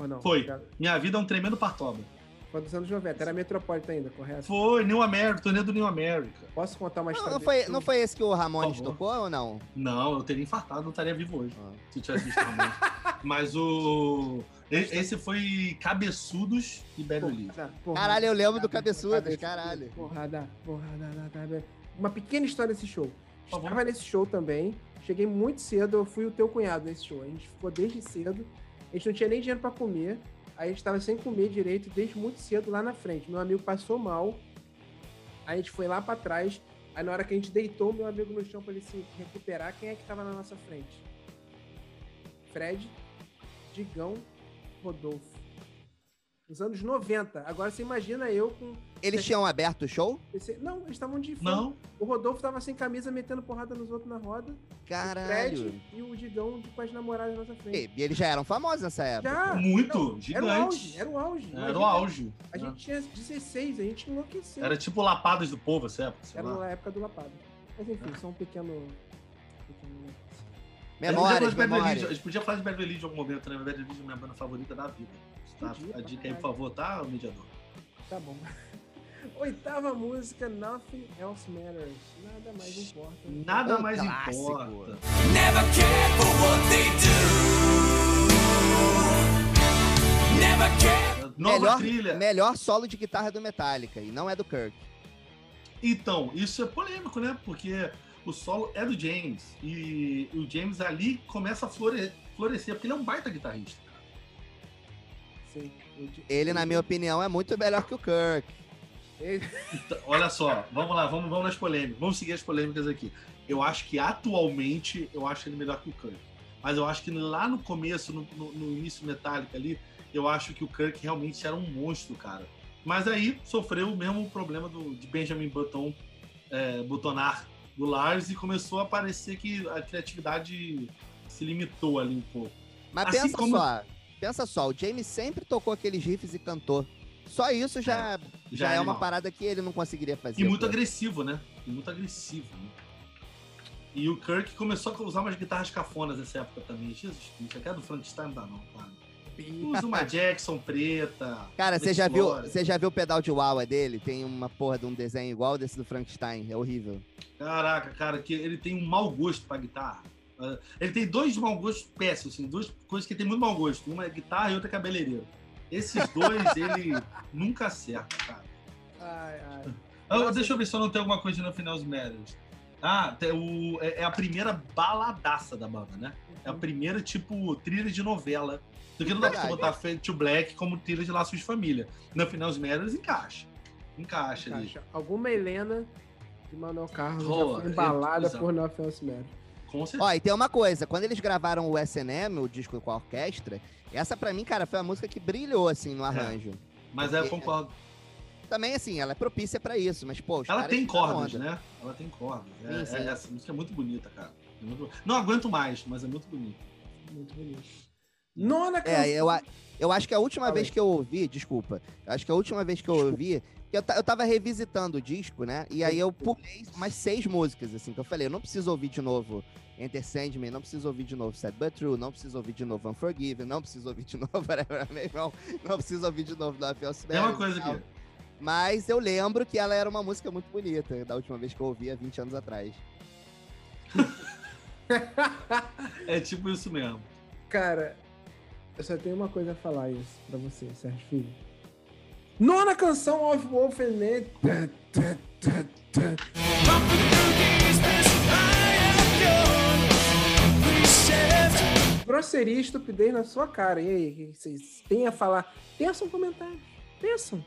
Ou não? Foi. Já- Minha vida é um tremendo partoba. Foi dos anos 90. Era Metropolitan ainda, correto? Foi, New America, turnê do New America. Posso contar uma Não, história? não desse foi, não foi esse que o Ramones tocou ou não? Não, eu teria infartado, não estaria vivo hoje. Ah. se eu tivesse visto Ramones. Mas o. Esse foi Cabeçudos e. Porrada, porrada, Caralho, eu lembro do cabeçudo, Cabeçudas, caralho. Porrada, porrada, porrada. Uma pequena história desse show. Estava nesse show também. Cheguei muito cedo, eu fui o teu cunhado nesse show. A gente ficou desde cedo. A gente não tinha nem dinheiro pra comer. A gente tava sem comer direito desde muito cedo lá na frente. Meu amigo passou mal. A gente foi lá pra trás. Aí na hora que a gente deitou meu amigo no chão pra ele se recuperar, quem é que tava na nossa frente? Fred, Digão, Rodolfo. Nos anos 90. Agora você imagina eu com. Eles tinham aberto o show? Não, eles estavam de fone. Não, O Rodolfo tava sem camisa, metendo porrada nos outros na roda. O Caralho. Fred e o Digão de, com as namoradas na nossa frente. E, eles já eram famosos nessa época. Já! muito, Não, Era o gigante. auge, era o auge. Era o auge. A gente tinha 16, a gente enlouqueceu. Era tipo Lapadas do Povo, essa época. sei Era lá. na época do Lapado. Mas enfim, só um pequeno. pequeno- Memórias, a, gente memórias. A gente podia falar de Bad Religion em algum momento, né? Bad Religion é minha banda favorita da vida. Tá? A dica aí, por favor, tá, mediador? Tá bom. Oitava música, Nothing Else Matters. Nada mais importa. Nada mais clássico. importa. Never cared for what they do. Never cared. Nova melhor, trilha. melhor solo de guitarra do Metallica, e não é do Kirk. Então, isso é polêmico, né? Porque o solo é do James. E o James ali começa a flore- florescer, porque ele é um baita guitarrista. Ele, na minha opinião, é muito melhor que o Kirk. Ele- Então, olha só, vamos lá, vamos, vamos nas polêmicas. Vamos seguir as polêmicas aqui. Eu acho que atualmente eu acho ele melhor que o Kirk. Mas eu acho que lá no começo, no, no- no início Metallica ali, eu acho que o Kirk realmente era um monstro, cara. Mas aí sofreu o mesmo problema do, de Benjamin Button é, butonar do Lars e começou a parecer que a criatividade se limitou ali um pouco. Mas Assim pensa como- só, pensa só, o James sempre tocou aqueles riffs e cantou. Só isso já, já, é uma parada que ele não conseguiria fazer. E muito agressivo, né? E muito agressivo, né? E o Kirk começou a usar umas guitarras cafonas nessa época também. Jesus Cristo, aquela do Frankenstein não dá não, cara. Usa uma Jackson preta. Cara, você já, viu, você já viu o pedal de Wawa dele? Tem uma porra de um desenho igual desse do Frankenstein. É horrível. Caraca, cara, que ele tem um mau gosto pra guitarra. Ah, Ele tem dois mau gostos péssimos, assim, duas coisas que tem muito mau gosto. Uma é guitarra e outra é cabeleireiro. Esses dois, ele nunca acerta, cara. Ai, ai. Ah, deixa eu ver se eu não tenho alguma coisa no final dos Matters. Ah, o, é, é a primeira baladaça da banda, né? É a primeira, tipo, trilha de novela. Porque não dá pra você botar Fade to Black como trilha de Laços de Família. No final dos Matters, encaixa. Encaixa ali. Caixa. Alguma Helena de Manuel Carlos Pô, já foi embalada exato. por Nothing Else Matters. Com certeza. Ó, e tem uma coisa, quando eles gravaram o SNM, o disco com a orquestra, essa pra mim, cara, foi a música que brilhou, assim, no arranjo. Mas é, eu porque- concordo. Também, assim, ela é propícia pra isso, mas, pô, os Ela tem cordas, onda. né? Ela tem cordas. É- Sim, sim. é- essa música é muito bonita, cara. É muito- Não aguento mais, mas é muito bonita. Muito bonito. Nona canção. É, eu, eu acho que a última vez que eu ouvi, desculpa, eu acho que a última vez que eu ouvi, eu, eu tava revisitando o disco, né? E aí eu pulei umas seis músicas, assim, que eu falei, eu não preciso ouvir de novo Enter Sandman, não preciso ouvir de novo Sad But True, não preciso ouvir de novo Unforgiven, não preciso ouvir de novo Whatever não preciso ouvir de novo Nothing Else É uma coisa aqui. Mas eu lembro que ela era uma música muito bonita, da última vez que eu ouvi, há 20 anos atrás. É tipo isso mesmo. Cara, eu só tenho uma coisa a falar isso pra você, Sérgio Filho. Nona canção of Wolfenman. Grosseria e estupidez na sua cara. E aí, vocês têm a falar? Peçam um comentário. Peçam.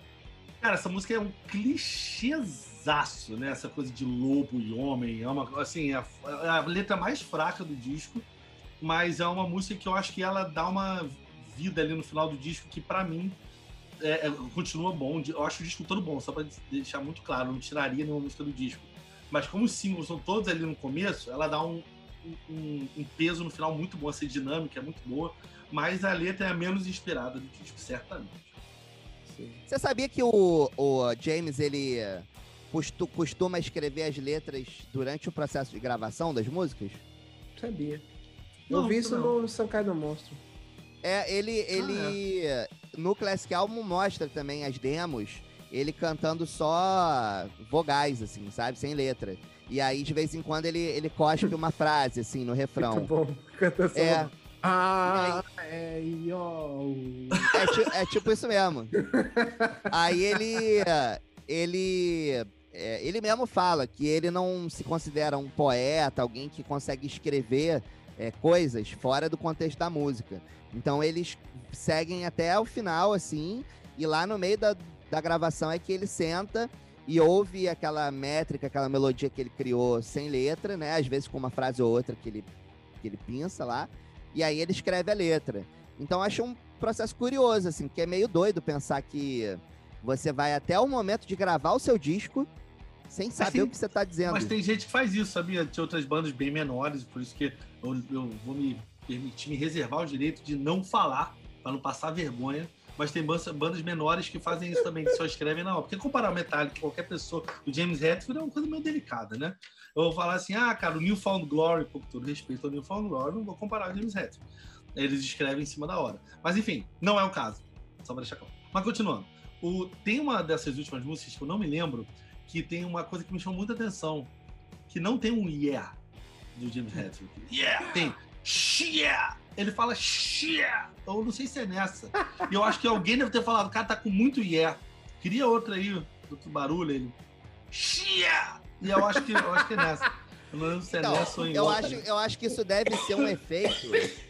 Cara, essa música é um clichêzaço, né? Essa coisa de lobo e homem. É uma, assim, é a, é a letra mais fraca do disco, mas é uma música que eu acho que ela dá uma vida ali no final do disco que, pra mim, é- é- continua bom. Eu acho o disco todo bom, só pra deixar muito claro, não tiraria nenhuma música do disco. Mas como os singles são todos ali no começo, ela dá um, um- um peso no final muito bom, essa dinâmica é muito boa, mas a letra é a menos inspirada do disco, certamente. Você sabia que o, o James, ele costu- costuma escrever as letras durante o processo de gravação das músicas? Sabia. Eu Não, vi isso não. no Sankai do Monstro. É, ele, ele no Classic Album mostra também as demos, ele cantando só vogais, assim, sabe? Sem letra. E aí, de vez em quando, ele, ele cospe uma frase, assim, no refrão. Muito bom. Cantação. É, Ah, É. É, ti- é tipo isso mesmo. Aí ele. Ele. é, ele mesmo fala que ele não se considera um poeta, alguém que consegue escrever é, coisas fora do contexto da música. Então eles seguem até o final, assim, e lá no meio da, da gravação é que ele senta e ouve aquela métrica, aquela melodia que ele criou sem letra, né? Às vezes com uma frase ou outra que ele, que ele pinça lá, e aí ele escreve a letra. Então eu acho um processo curioso, assim, que é meio doido pensar que você vai até o momento de gravar o seu disco sem saber tem- o que você tá dizendo. Mas tem gente que faz isso, sabia? Tem outras bandas bem menores, por isso que eu, eu vou me permitir me reservar o direito de não falar, para não passar vergonha. Mas tem bandas, menores que fazem isso também, que só escrevem na hora. Porque comparar o Metallica com qualquer pessoa, o James Hetfield é uma coisa meio delicada, né? Eu vou falar assim, ah, cara, o Newfound Glory, com todo respeito ao Newfound Glory, não vou comparar com o James Hetfield. Eles escrevem em cima da hora. Mas enfim, não é o caso. Só pra deixar claro. Mas continuando. O, tem uma dessas últimas músicas que eu não me lembro, que tem uma coisa que me chamou muita atenção, que não tem um yeah do James Hetfield. Yeah! Tem yeah! Ele fala yeah! Eu não sei se é nessa. E eu acho que alguém deve ter falado, cara, tá com muito yeah. Queria outra aí, outro barulho, ele yeah! E eu acho que, eu acho que é nessa. Eu não lembro se é Então, nessa ou em eu outra. acho, eu acho que isso deve ser um efeito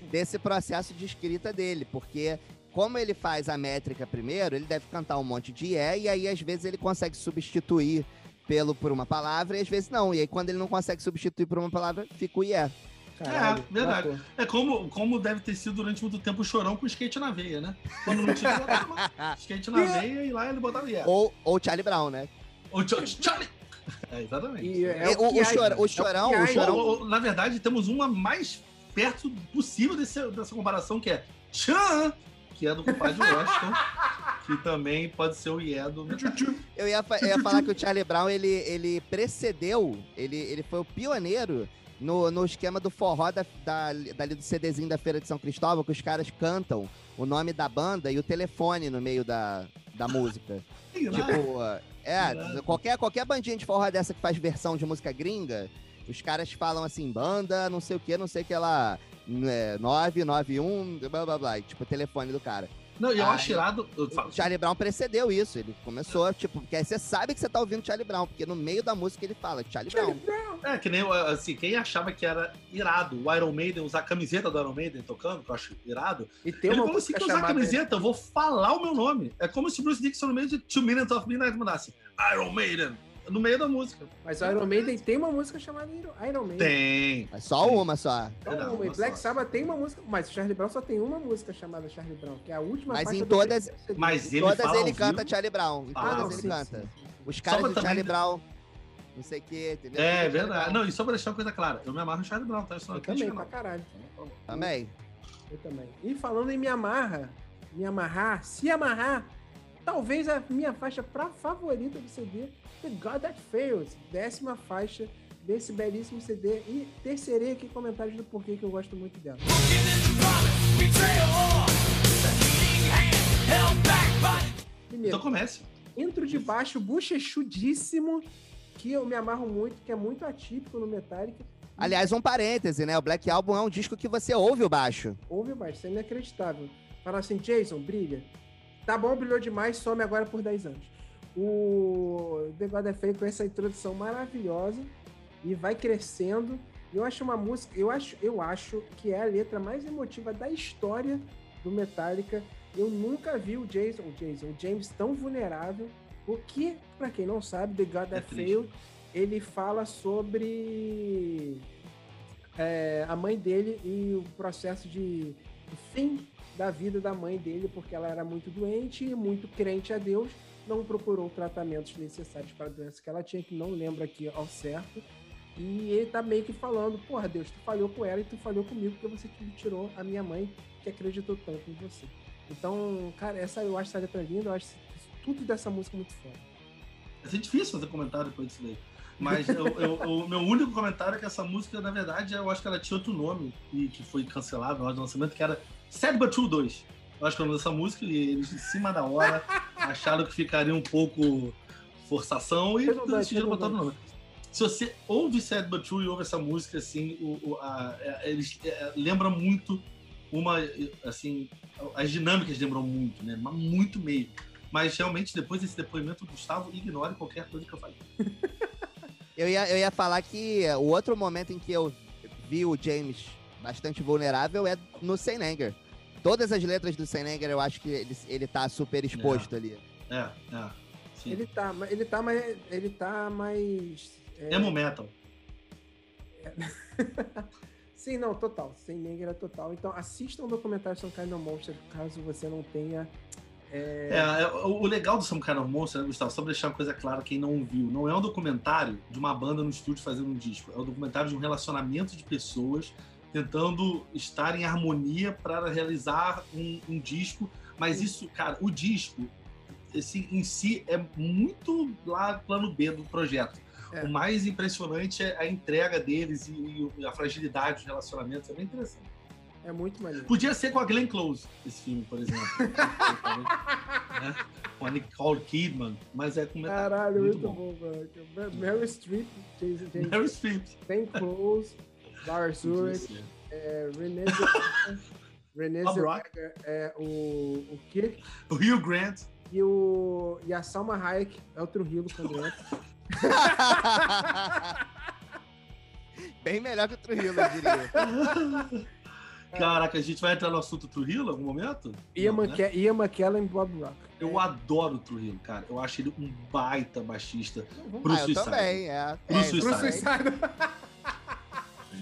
desse processo de escrita dele, porque como ele faz a métrica primeiro, ele deve cantar um monte de é, e aí às vezes ele consegue substituir pelo por uma palavra, e às vezes não. E aí quando ele não consegue substituir por uma palavra, fica o yeah. Caralho, É, verdade. matou. É como, como deve ter sido durante muito tempo o chorão com skate na veia, né? Quando não tinha botava skate na veia e lá ele botava yeah. Ou, ou Charlie Brown, né? O Ch- Charlie! É, exatamente. E é o- o chora- o é chorão- o chorão- Ou- ou, na verdade, temos uma mais perto possível desse- dessa comparação, que é Tchan, que é do compadre Washington, que também pode ser o Yeah do. Eu ia, eu ia falar que o Charlie Brown, ele, ele precedeu, ele, ele foi o pioneiro no, no esquema do forró da, da, dali do CDzinho da Feira de São Cristóvão, que os caras cantam o nome da banda e o telefone no meio da, da música. Tipo, é, qualquer, qualquer bandinha de forró dessa que faz versão de música gringa, os caras falam assim, banda, não sei o que, não sei o que lá, é, 991, blá blá blá, e, tipo, o telefone do cara. Não, e eu Ah, acho irado. Eu O Charlie Brown precedeu isso, ele começou, tipo, porque aí você sabe que você tá ouvindo Charlie Brown, porque no meio da música ele fala Charlie Brown. É, que nem assim, quem achava que era irado o Iron Maiden usar a camiseta do Iron Maiden tocando, que eu acho irado, E tem ele uma falou assim que usar a camiseta, eu vou falar o meu nome. É como se o Bruce Dixon no meio de Two Minutes of Midnight mudasse Iron Maiden no meio da música. Mas o Iron Maiden tem uma música chamada Iron Maiden. Tem. É só uma só. Então, Verdade, o uma Black só. Sabbath tem uma música, mas o Charlie Brown só tem uma música chamada Charlie Brown, que é a última Mas faixa em do todas- CD. Mas Em ele todas fala ele canta. Charlie Brown. Em Ah, todas não, ele sim, canta. sim, sim. Os caras do Charlie Brown. Não sei o que, entendeu? É Charlie verdade. Não, e só pra deixar uma coisa clara, eu me amarro no Charlie Brown, tá? Isso não é Eu também, pra não. caralho. Também. Eu também. E falando em me amarra, me amarrar, se amarrar, talvez a minha faixa pra favorita do CD, The God That Fails, décima faixa desse belíssimo CD. E terceirei aqui comentários do porquê que eu gosto muito dela. Primeiro, Então comece. intro de baixo bochechudíssimo, que eu me amarro muito, que é muito atípico no Metallica. Aliás, um parêntese, né? O Black Album é um disco que você ouve o baixo. Ouve baixo, isso é inacreditável. Fala assim, Jason, brilha. Tá bom, brilhou demais, some agora por 10 anos. O The God é Fake com essa introdução maravilhosa e vai crescendo. Eu acho uma música, eu acho, eu acho que é a letra mais emotiva da história do Metallica. Eu nunca vi o Jason, o Jason, o James tão vulnerável. O que, pra quem não sabe, The God É That. Failed, ele fala sobre é, a mãe dele e o processo de fim da vida da mãe dele, porque ela era muito doente e muito crente a Deus, não procurou tratamentos necessários para a doença que ela tinha, que não lembro aqui ao certo. E ele tá meio que falando, porra, Deus, tu falhou com ela e tu falhou comigo porque você tirou a minha mãe que acreditou tanto em você. Então, cara, essa eu acho essa letra linda, eu acho tudo dessa música muito foda. Vai ser difícil fazer comentário depois disso daí. Mas eu- eu- o meu único comentário é que essa música, na verdade, eu acho que ela tinha outro nome e que foi cancelado na hora do lançamento, que era Sad But True 2. Eu acho que o nome dessa música e eles, em cima da hora, acharam que ficaria um pouco forçação e decidiram botar o redundante. nome. Se você ouve Sad But True e ouve essa música, assim, o, o- a- é, eles é, lembram muito uma, assim, as dinâmicas lembram muito, né? Mas muito mesmo. Mas realmente, depois desse depoimento, o Gustavo ignore qualquer coisa que eu falei. Eu ia, eu ia falar que o outro momento em que eu vi o James bastante vulnerável é no Seinanger. Todas as letras do Seinanger eu acho que ele, ele tá super exposto ali. É, é. Sim. Ele tá, ele tá mais. Ele tá mais. é, Emo metal. Sim, não, total. Sem negra é total. Então assistam o documentário Some Kind of Monster, caso você não tenha. É, é, o o legal do Some Kind of Monster, né, Gustavo? Só pra deixar uma coisa clara, quem não viu, não é um documentário de uma banda no estúdio fazendo um disco. É um documentário de um relacionamento de pessoas tentando estar em harmonia para realizar um, um disco. Mas isso, cara, o disco esse, em si é muito lá plano B do projeto. É. O mais impressionante é a entrega deles e, e a fragilidade dos relacionamentos. É bem interessante. É muito maneiro. Podia ser com a Glenn Close, esse filme, por exemplo. né? Com a Nicole Kidman, mas é com metal. Caralho, muito, muito bom, velho. Meryl Streep, Jason James, Meryl Streep. Ben Close, Ulrich, ser. é, René René. Zellweger, é, o, o Kirk O Hugh Grant. e, o, e a Salma Hayek é o Trujillo quando entra. Bem melhor que o Trujillo, eu diria. Caraca, a gente vai entrar no assunto Trujillo em algum momento? Ian, Não, né? Ian McKellen e Bob Rock. Eu É, adoro o Trujillo, cara. Eu acho ele um baita baixista. Pro ah, eu também, é. Pro é, Suicide. Pro. Suicide.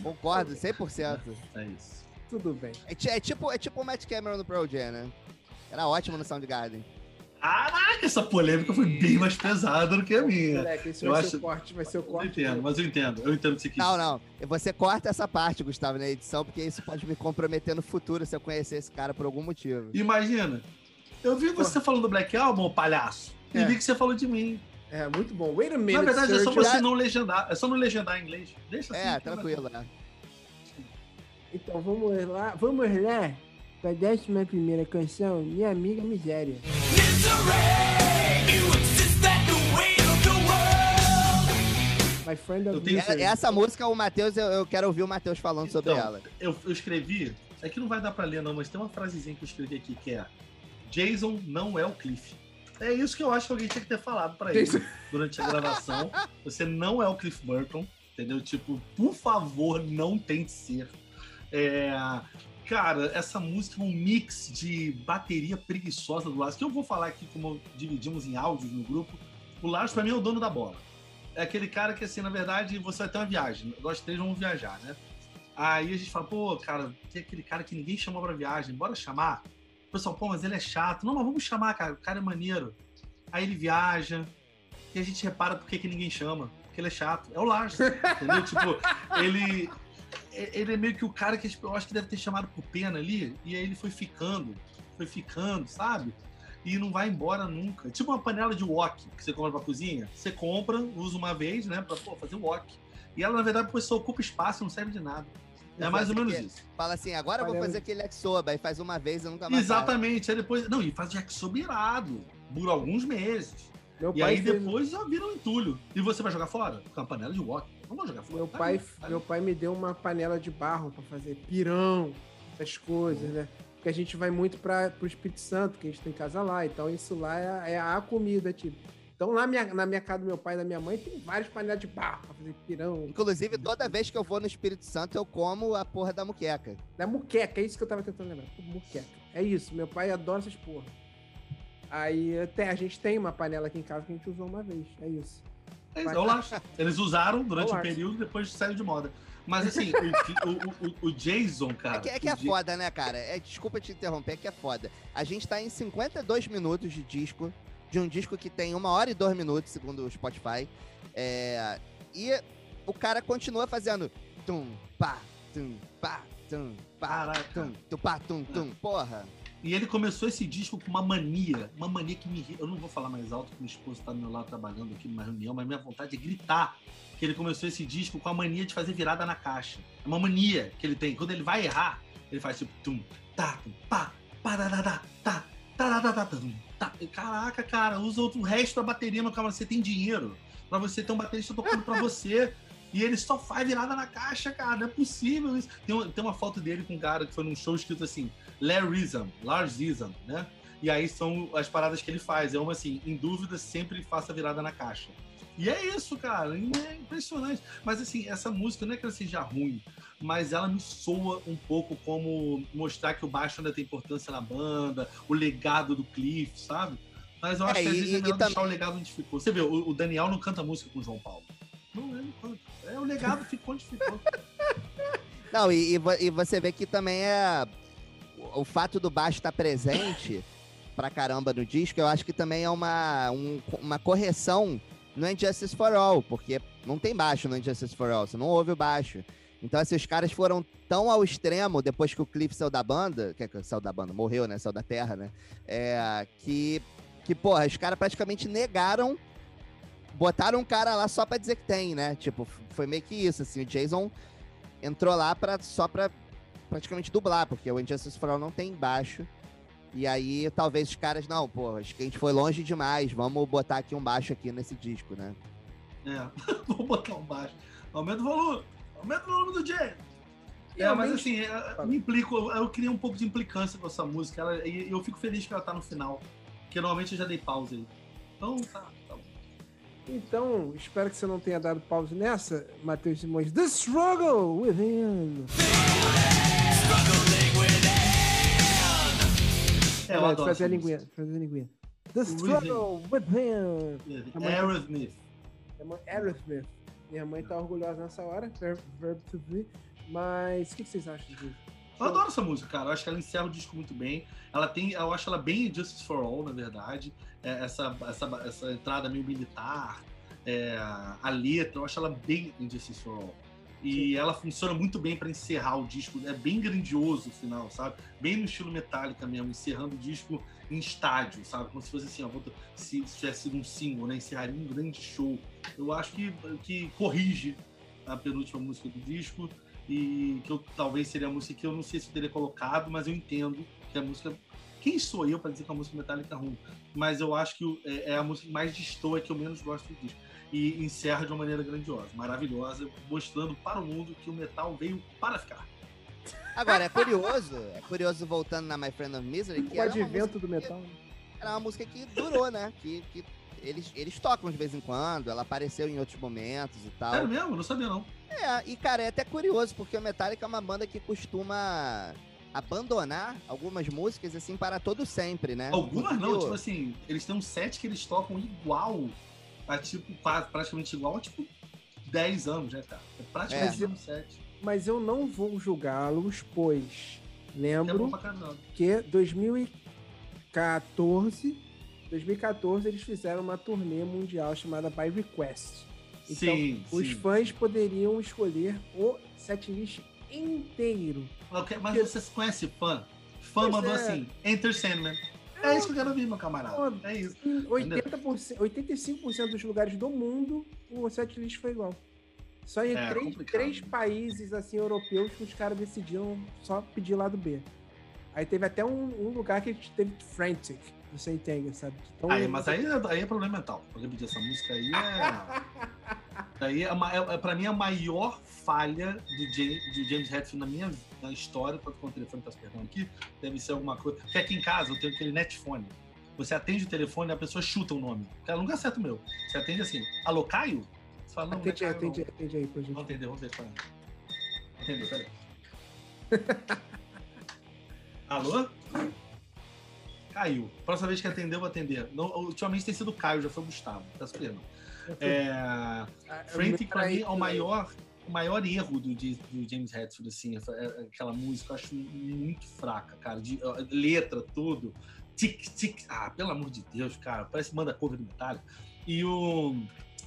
Concordo, 100%. É isso. Tudo bem. É, é tipo, é tipo o Matt Cameron no Pearl Jam, né? Era ótimo no Soundgarden. Caraca, essa polêmica foi bem mais pesada do que a minha. Moleque, esse Eu vai ser acho- o corte, vai ser o Eu corte. entendo, mas eu entendo. Eu entendo o que você quis Não, não. Você corta essa parte, Gustavo, na edição, porque isso pode me comprometer no futuro se eu conhecer esse cara por algum motivo. Imagina. Eu vi você falando do Black Album, palhaço. E É. vi que você falou de mim. É, muito bom. Wait a minute, Na verdade, é só você não legendar. É só não legendar em inglês. Deixa assim. É, que vai- tranquilo, né? Então, vamos lá. Vamos lá pra décima primeira canção, Minha Amiga Miséria. Misery, you insist that the way of the world. My Friend of tenho- Essa música, o Matheus, eu, eu quero ouvir o Matheus falando sobre Então, ela. Eu, eu escrevi. É que não vai dar pra ler, não, mas tem uma frasezinha que eu escrevi aqui que é: Jason não é o Cliff. É isso que eu acho que alguém tinha que ter falado pra ele Jason- durante a gravação. Você não é o Cliff Burton, entendeu? Tipo, por favor, não tente ser. É, Cara, essa música é um mix de bateria preguiçosa do Lars, que eu vou falar aqui como dividimos em áudios no grupo. O Lars, pra mim, é o dono da bola. É aquele cara que, assim, na verdade, você vai ter uma viagem. Nós três vamos viajar, né? Aí a gente fala, pô, cara, tem aquele cara que ninguém chamou pra viagem, bora chamar. O pessoal, pô, mas ele é chato. Não, mas vamos chamar, cara, o cara é maneiro. Aí ele viaja, e a gente repara por que que ninguém chama. Porque ele é chato. É o Lars, entendeu? tipo, ele, ele é meio que o cara que eu acho que deve ter chamado por pena ali, e aí ele foi ficando, foi ficando, sabe? E não vai embora nunca. Tipo uma panela de wok que você compra pra cozinha. Você compra, usa uma vez, né, pra pô, fazer wok. E ela, na verdade, só ocupa espaço não serve de nada. É mais ou menos isso. Fala assim, agora eu vou fazer aquele yakisoba, e faz uma vez e nunca mais. Exatamente. Aí depois. Não, e faz yakisoba irado. Por alguns meses. Meu E pai aí fez- depois já vira um entulho. E você vai jogar fora? Com uma panela de wok. Não vou jogar fora. Meu Tá pai, ali, tá meu pai me deu uma panela de barro pra fazer pirão, essas coisas, né? Porque a gente vai muito para pro Espírito Santo, que a gente tem casa lá, então isso lá é, é a comida, tipo. Então lá minha- na minha casa do meu pai e da minha mãe tem várias panelas de barro pra fazer pirão. Inclusive, toda vez que eu vou no Espírito Santo, eu como a porra da muqueca. Da muqueca, é isso que eu tava tentando lembrar. Muqueca. É isso, meu pai adora essas porra. Aí até a gente tem uma panela aqui em casa que a gente usou uma vez. É isso. É, isso, é o. Eles usaram durante o um período depois saiu de moda. Mas assim, o, o, o- o Jason, cara. É que é, que é foda, né, cara? É, desculpa te interromper, é que é foda. A gente tá em 52 minutos de disco, de um disco que tem uma hora e dois minutos, segundo o Spotify. É, e o cara continua fazendo tum, pá, tum, pá, tum, pá, Caraca. tum, tum, pá, tum, tum. Porra. E ele começou esse disco com uma mania, uma mania que me. Eu não vou falar mais alto, porque minha esposa tá do meu lado trabalhando aqui numa reunião, mas minha vontade é gritar que ele começou esse disco com a mania de fazer virada na caixa. É uma mania que ele tem. Quando ele vai errar, ele faz tipo tum, tá, tum, pá, da, tá, tá, tá. E, Caraca, cara, usa o resto da bateria no câmera. Você tem dinheiro pra você ter um baterista tocando pra você. E ele só faz virada na caixa, cara. Não é possível isso. Tem, uma- tem uma foto dele com um cara que foi num show escrito assim, Larryism, Larsism, né? E aí são as paradas que ele faz. É uma assim, em dúvida, sempre faça virada na caixa. E é isso, cara. E É impressionante. Mas assim, essa música não é que ela seja ruim, mas ela me soa um pouco como mostrar que o baixo ainda tem importância na banda, o legado do Cliff, sabe? Mas eu acho É, que às e- vezes é e melhor tam- deixar o legado onde ficou. Você vê, o, o Daniel não canta música com o João Paulo. Não, ele não canta. É o legado ficou onde ficou. Não, e, e vo- você vê que também é. O, o fato do baixo estar presente pra caramba no disco, eu acho que também é uma, um- uma correção no Injustice for All, porque não tem baixo no Injustice for All, você não ouve o baixo. Então, assim, os caras foram tão ao extremo depois que o Cliff saiu da banda, que que saiu da banda, morreu, né? Saiu da terra, né? É, que, que, porra, os caras praticamente negaram, botaram um cara lá só pra dizer que tem, né? Tipo, foi meio que isso, assim, o Jason entrou lá pra, só pra praticamente dublar, porque o Injustice for All não tem baixo. E aí, talvez os caras, não, pô, acho que a gente foi longe demais, vamos botar aqui um baixo aqui nesse disco, né? É, vou botar um baixo. Aumenta o volume. Aumenta o volume do Jay. É, mas assim, é, me implico, eu- eu queria um pouco de implicância com essa música. Ela, e eu fico feliz que ela tá no final. Porque normalmente eu já dei pausa aí. Então tá, tá bom. Então, espero que você não tenha dado pausa nessa, Matheus Simões. The Struggle Within. É, eu Vai, adoro fazer a linguinha, fazer a linguinha. The Struggle Within. Amanhã- Aerosmith. Aerosmith. Minha mãe tá orgulhosa nessa hora, verb, to be. Mas o que, vocês acham disso? Eu adoro essa música, cara. Eu acho que ela encerra o disco muito bem. Ela tem, eu acho ela bem Justice for All, na verdade. É, essa, essa, essa entrada meio militar, é, a letra, eu acho ela bem Injustice for All. E ela funciona muito bem pra encerrar o disco. É bem grandioso o final, sabe? Bem no estilo Metallica mesmo, encerrando o disco em estádio, sabe? Como se fosse assim, ó, se, se tivesse sido um single, né? Encerraria um grande show. Eu acho que, que corrige a penúltima música do disco e que eu, talvez seria a música que eu não sei se eu teria colocado, mas eu entendo que a música. Quem sou eu para dizer que a música Metallica é ruim? Mas eu acho que é, é a música mais destoa que eu menos gosto do disco. E encerra de uma maneira grandiosa, maravilhosa, mostrando para o mundo que o metal veio para ficar. Agora, é curioso, é curioso voltando na My Friend of Misery, que O era uma, música, advento do metal. era uma música que durou, né? Que, que eles, eles tocam de vez em quando, ela apareceu em outros momentos e tal. Sério mesmo? Eu Não sabia, não. É, e cara, é até curioso, porque o Metallica é uma banda que costuma abandonar algumas músicas assim para todo sempre, né? Algumas não, tipo assim, eles têm um set que eles tocam igual, a tipo, quase, praticamente igual tipo 10 anos, né, cara? É praticamente o mesmo set. Mas eu não vou julgá-los, pois É lembro caramba. que 2014, 2014 eles fizeram uma turnê mundial chamada By Request. Então, sim, os sim. fãs poderiam escolher o setlist inteiro. Ok, Mas você conhece fã? Fã Pois mandou é. assim, Enter Sandman. É isso que eu quero ouvir, meu camarada. É isso. Em 80%, 85% dos lugares do mundo, o setlist foi igual. Só em É, três, complicado. três países assim europeus que os caras decidiram só pedir lado B. Aí teve até um, um lugar que teve Frantic, você entende, sabe? Então, Aí, mas aí, aí é problema mental. Porque pedir essa música aí é. aí é, é, é, pra mim a maior falha do James, de James Hetfield na minha na história, quando o telefone tá se perdendo aqui, deve ser alguma coisa. Porque aqui em casa eu tenho aquele netfone. Você atende o telefone e a pessoa chuta o nome. Porque ela nunca acerta o meu. Você atende assim, alô, Caio? Você fala, não, não é atende aí, Caio, não. atende aí, atende aí pra gente. Vamos entender, vamos ver é. Entendeu, peraí. Alô? Caiu. Próxima vez que atender, eu vou atender. Não, ultimamente tem sido o Caio, já foi o Gustavo. Tá super não. É, Ah, Frantic, pra mim, é o maior, o maior erro do, do James Hetfield, assim. é- Aquela música eu acho muito fraca, cara. De, letra, tudo. Tic, tic. Ah, pelo amor de Deus, cara. Parece manda cover do Metallica. E o.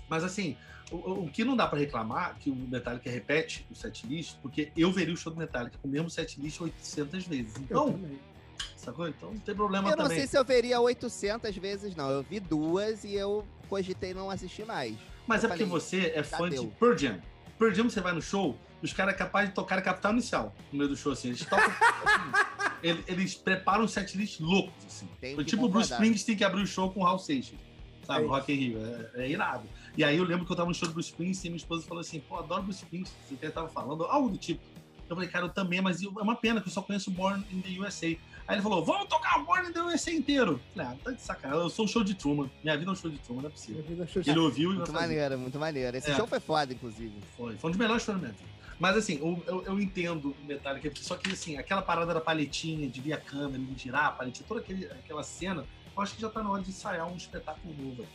Mas assim, o, o- que não dá pra reclamar, que o Metallica repete o setlist, porque eu veria o show do Metallica com o mesmo setlist 800 vezes. Então. Sacou? Então não tem problema Eu não também. sei se eu veria 800 vezes, não. Eu vi duas e eu cogitei não assistir mais. Mas é Eu porque falei, você é já fã de deu. Pearl Jam. Pearl Jam, você vai no show, os caras é capazes de tocar capital inicial no meio do show, assim. Eles tocam. assim, eles, eles preparam um setlist loucos, assim. Que tipo o Bruce. Springsteen que abriu o show com o Hal Seixas. sabe? É Rock in Rio, é, é irado. E aí eu lembro que eu tava no show do Bruce Springsteen e minha esposa falou assim, pô, adoro Bruce Springsteen, você tava falando, algo do tipo. Eu falei, cara, eu também, mas eu- é uma pena que eu só conheço Born in the USA. Aí ele falou, vamos tocar Born in the USA inteiro. Falei, ah, tá de sacanagem, eu sou um show de Truman. Minha vida é um show de Truman, não é Minha possível. vida é show de- Ele ouviu e Muito maneiro, muito maneiro. Esse É. show foi foda, inclusive. Foi, foi um dos melhores shows da minha vida. Mas assim, eu, eu, eu entendo o Metallica, só que assim, aquela parada da paletinha, de vir a câmera, de girar a paletinha, toda aquele, aquela cena, eu acho que já tá na hora de ensaiar um espetáculo novo. aí.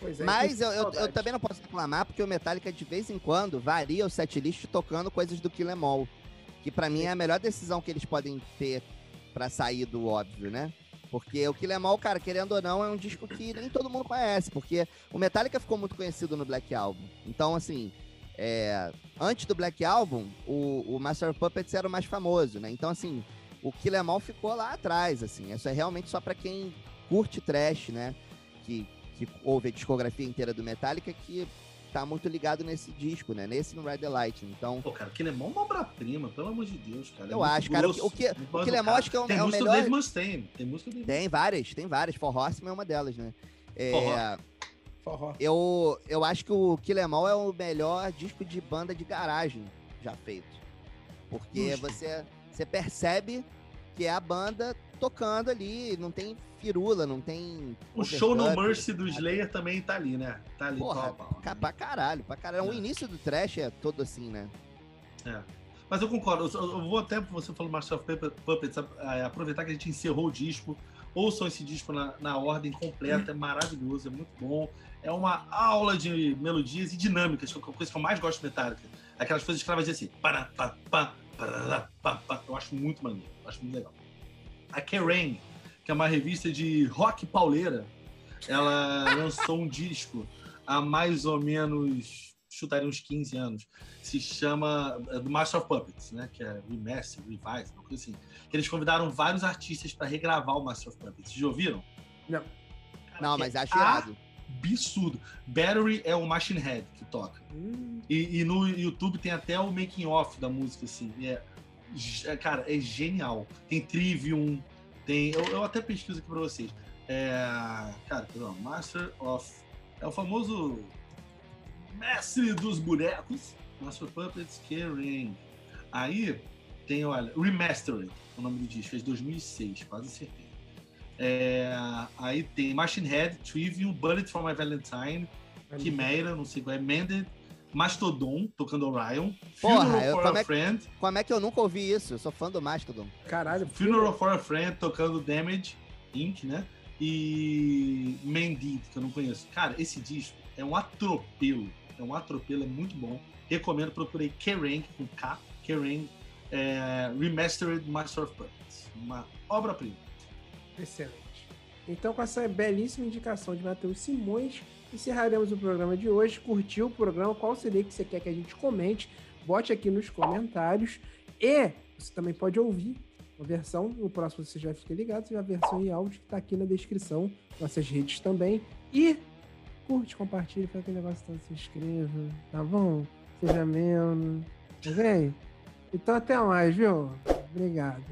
Pois é, Mas eu, eu, eu também não posso reclamar, porque o Metallica, de vez em quando, varia o setlist tocando coisas do Kill Em All. Que pra mim é a melhor decisão que eles podem ter pra sair do óbvio, né? Porque o Kill Em All, cara, querendo ou não, é um disco que nem todo mundo conhece. Porque o Metallica ficou muito conhecido no Black Album. Então, assim, é, antes do Black Album, o, o Master of Puppets era o mais famoso, né? Então, assim, o Kill Em All ficou lá atrás, assim. Isso é realmente só pra quem curte trash, né? Que, que ouve a discografia inteira do Metallica, que tá muito ligado nesse disco, né? Nesse no Ride the Lightning. Então, Pô, cara, que é uma obra-prima, pelo amor de Deus, cara. É Eu muito acho, cara, o grosso, que- o que- o que Lemon educado. acho que é o- Tem é o música melhor- do Dave Mustaine. Tem música do Dave tem várias, tem várias. For Horseman é uma delas, né? É, Forró. Forró. eu, eu acho que o Kill Em All é o melhor disco de banda de garagem já feito. Porque Justo. você, você percebe que é a banda tocando ali, não tem firula, não tem. O show No Mercy do. Slayer também tá ali, né? Tá ali, Porra, pau a pau. Ca- Pra caralho, pra caralho. O É. início do trash é todo assim, né? Mas eu concordo, eu, eu vou até, você falou Master of Puppet- Puppets, é, aproveitar que a gente encerrou o disco, ouçam esse disco na, na ordem completa, é maravilhoso, é muito bom. É uma aula de melodias e dinâmicas, que é a coisa que eu mais gosto de Metallica. Aquelas coisas que ela vai dizer assim, para, pá, pá, parará, pá, pá. eu acho muito maneiro, eu acho muito legal. A Kerrang, que é uma revista de rock pauleira, ela lançou um disco há mais ou menos, chutaria uns 15 anos, se chama é, do Master of Puppets, né? Que é Remaster, Revise, uma coisa assim. Eles convidaram vários artistas para regravar o Master of Puppets. Já ouviram? Não. Cara, Não, mas é acho irado. Absurdo. Battery é o Machine Head que toca. Hum, E, e no YouTube tem até o making off da música, assim. É, é, cara, é genial. Tem Trivium, tem. Eu, eu até pesquiso aqui pra vocês. É, cara, perdão, Master of. É o famoso mestre dos bonecos. Master Puppets Kerrang. Aí tem, olha, Remastered, o nome do disco, é de 2006, quase certeza. É, aí tem Machine Head, Trivium, Bullet for My Valentine, Quimera, não sei qual é, Mended, Mastodon, tocando Orion, Porra, Funeral eu- for como a é que- Friend, Como é que eu nunca ouvi isso? Eu sou fã do Mastodon. Caralho. Funeral for a Friend, tocando Damage, Inc., né? E Mended, que eu não conheço. Cara, esse disco é um atropelo, é um atropelo, é muito bom. Recomendo, procurei Kerrang, com K, Kerrang, é, Remastered Master of Puppets. Uma obra-prima. Excelente. Então, com essa belíssima indicação de Matheus Simões, encerraremos o programa de hoje. Curtiu o programa? Qual seria que você quer que a gente comente? Bote aqui nos comentários. E você também pode ouvir a versão. No próximo você já fica ligado. Vê a versão em áudio que está aqui na descrição. Nossas redes também. E curte, compartilha, faz aquele negócio todo, se inscreva, tá bom? Seja membro. Ok? Então até mais, viu? Obrigado.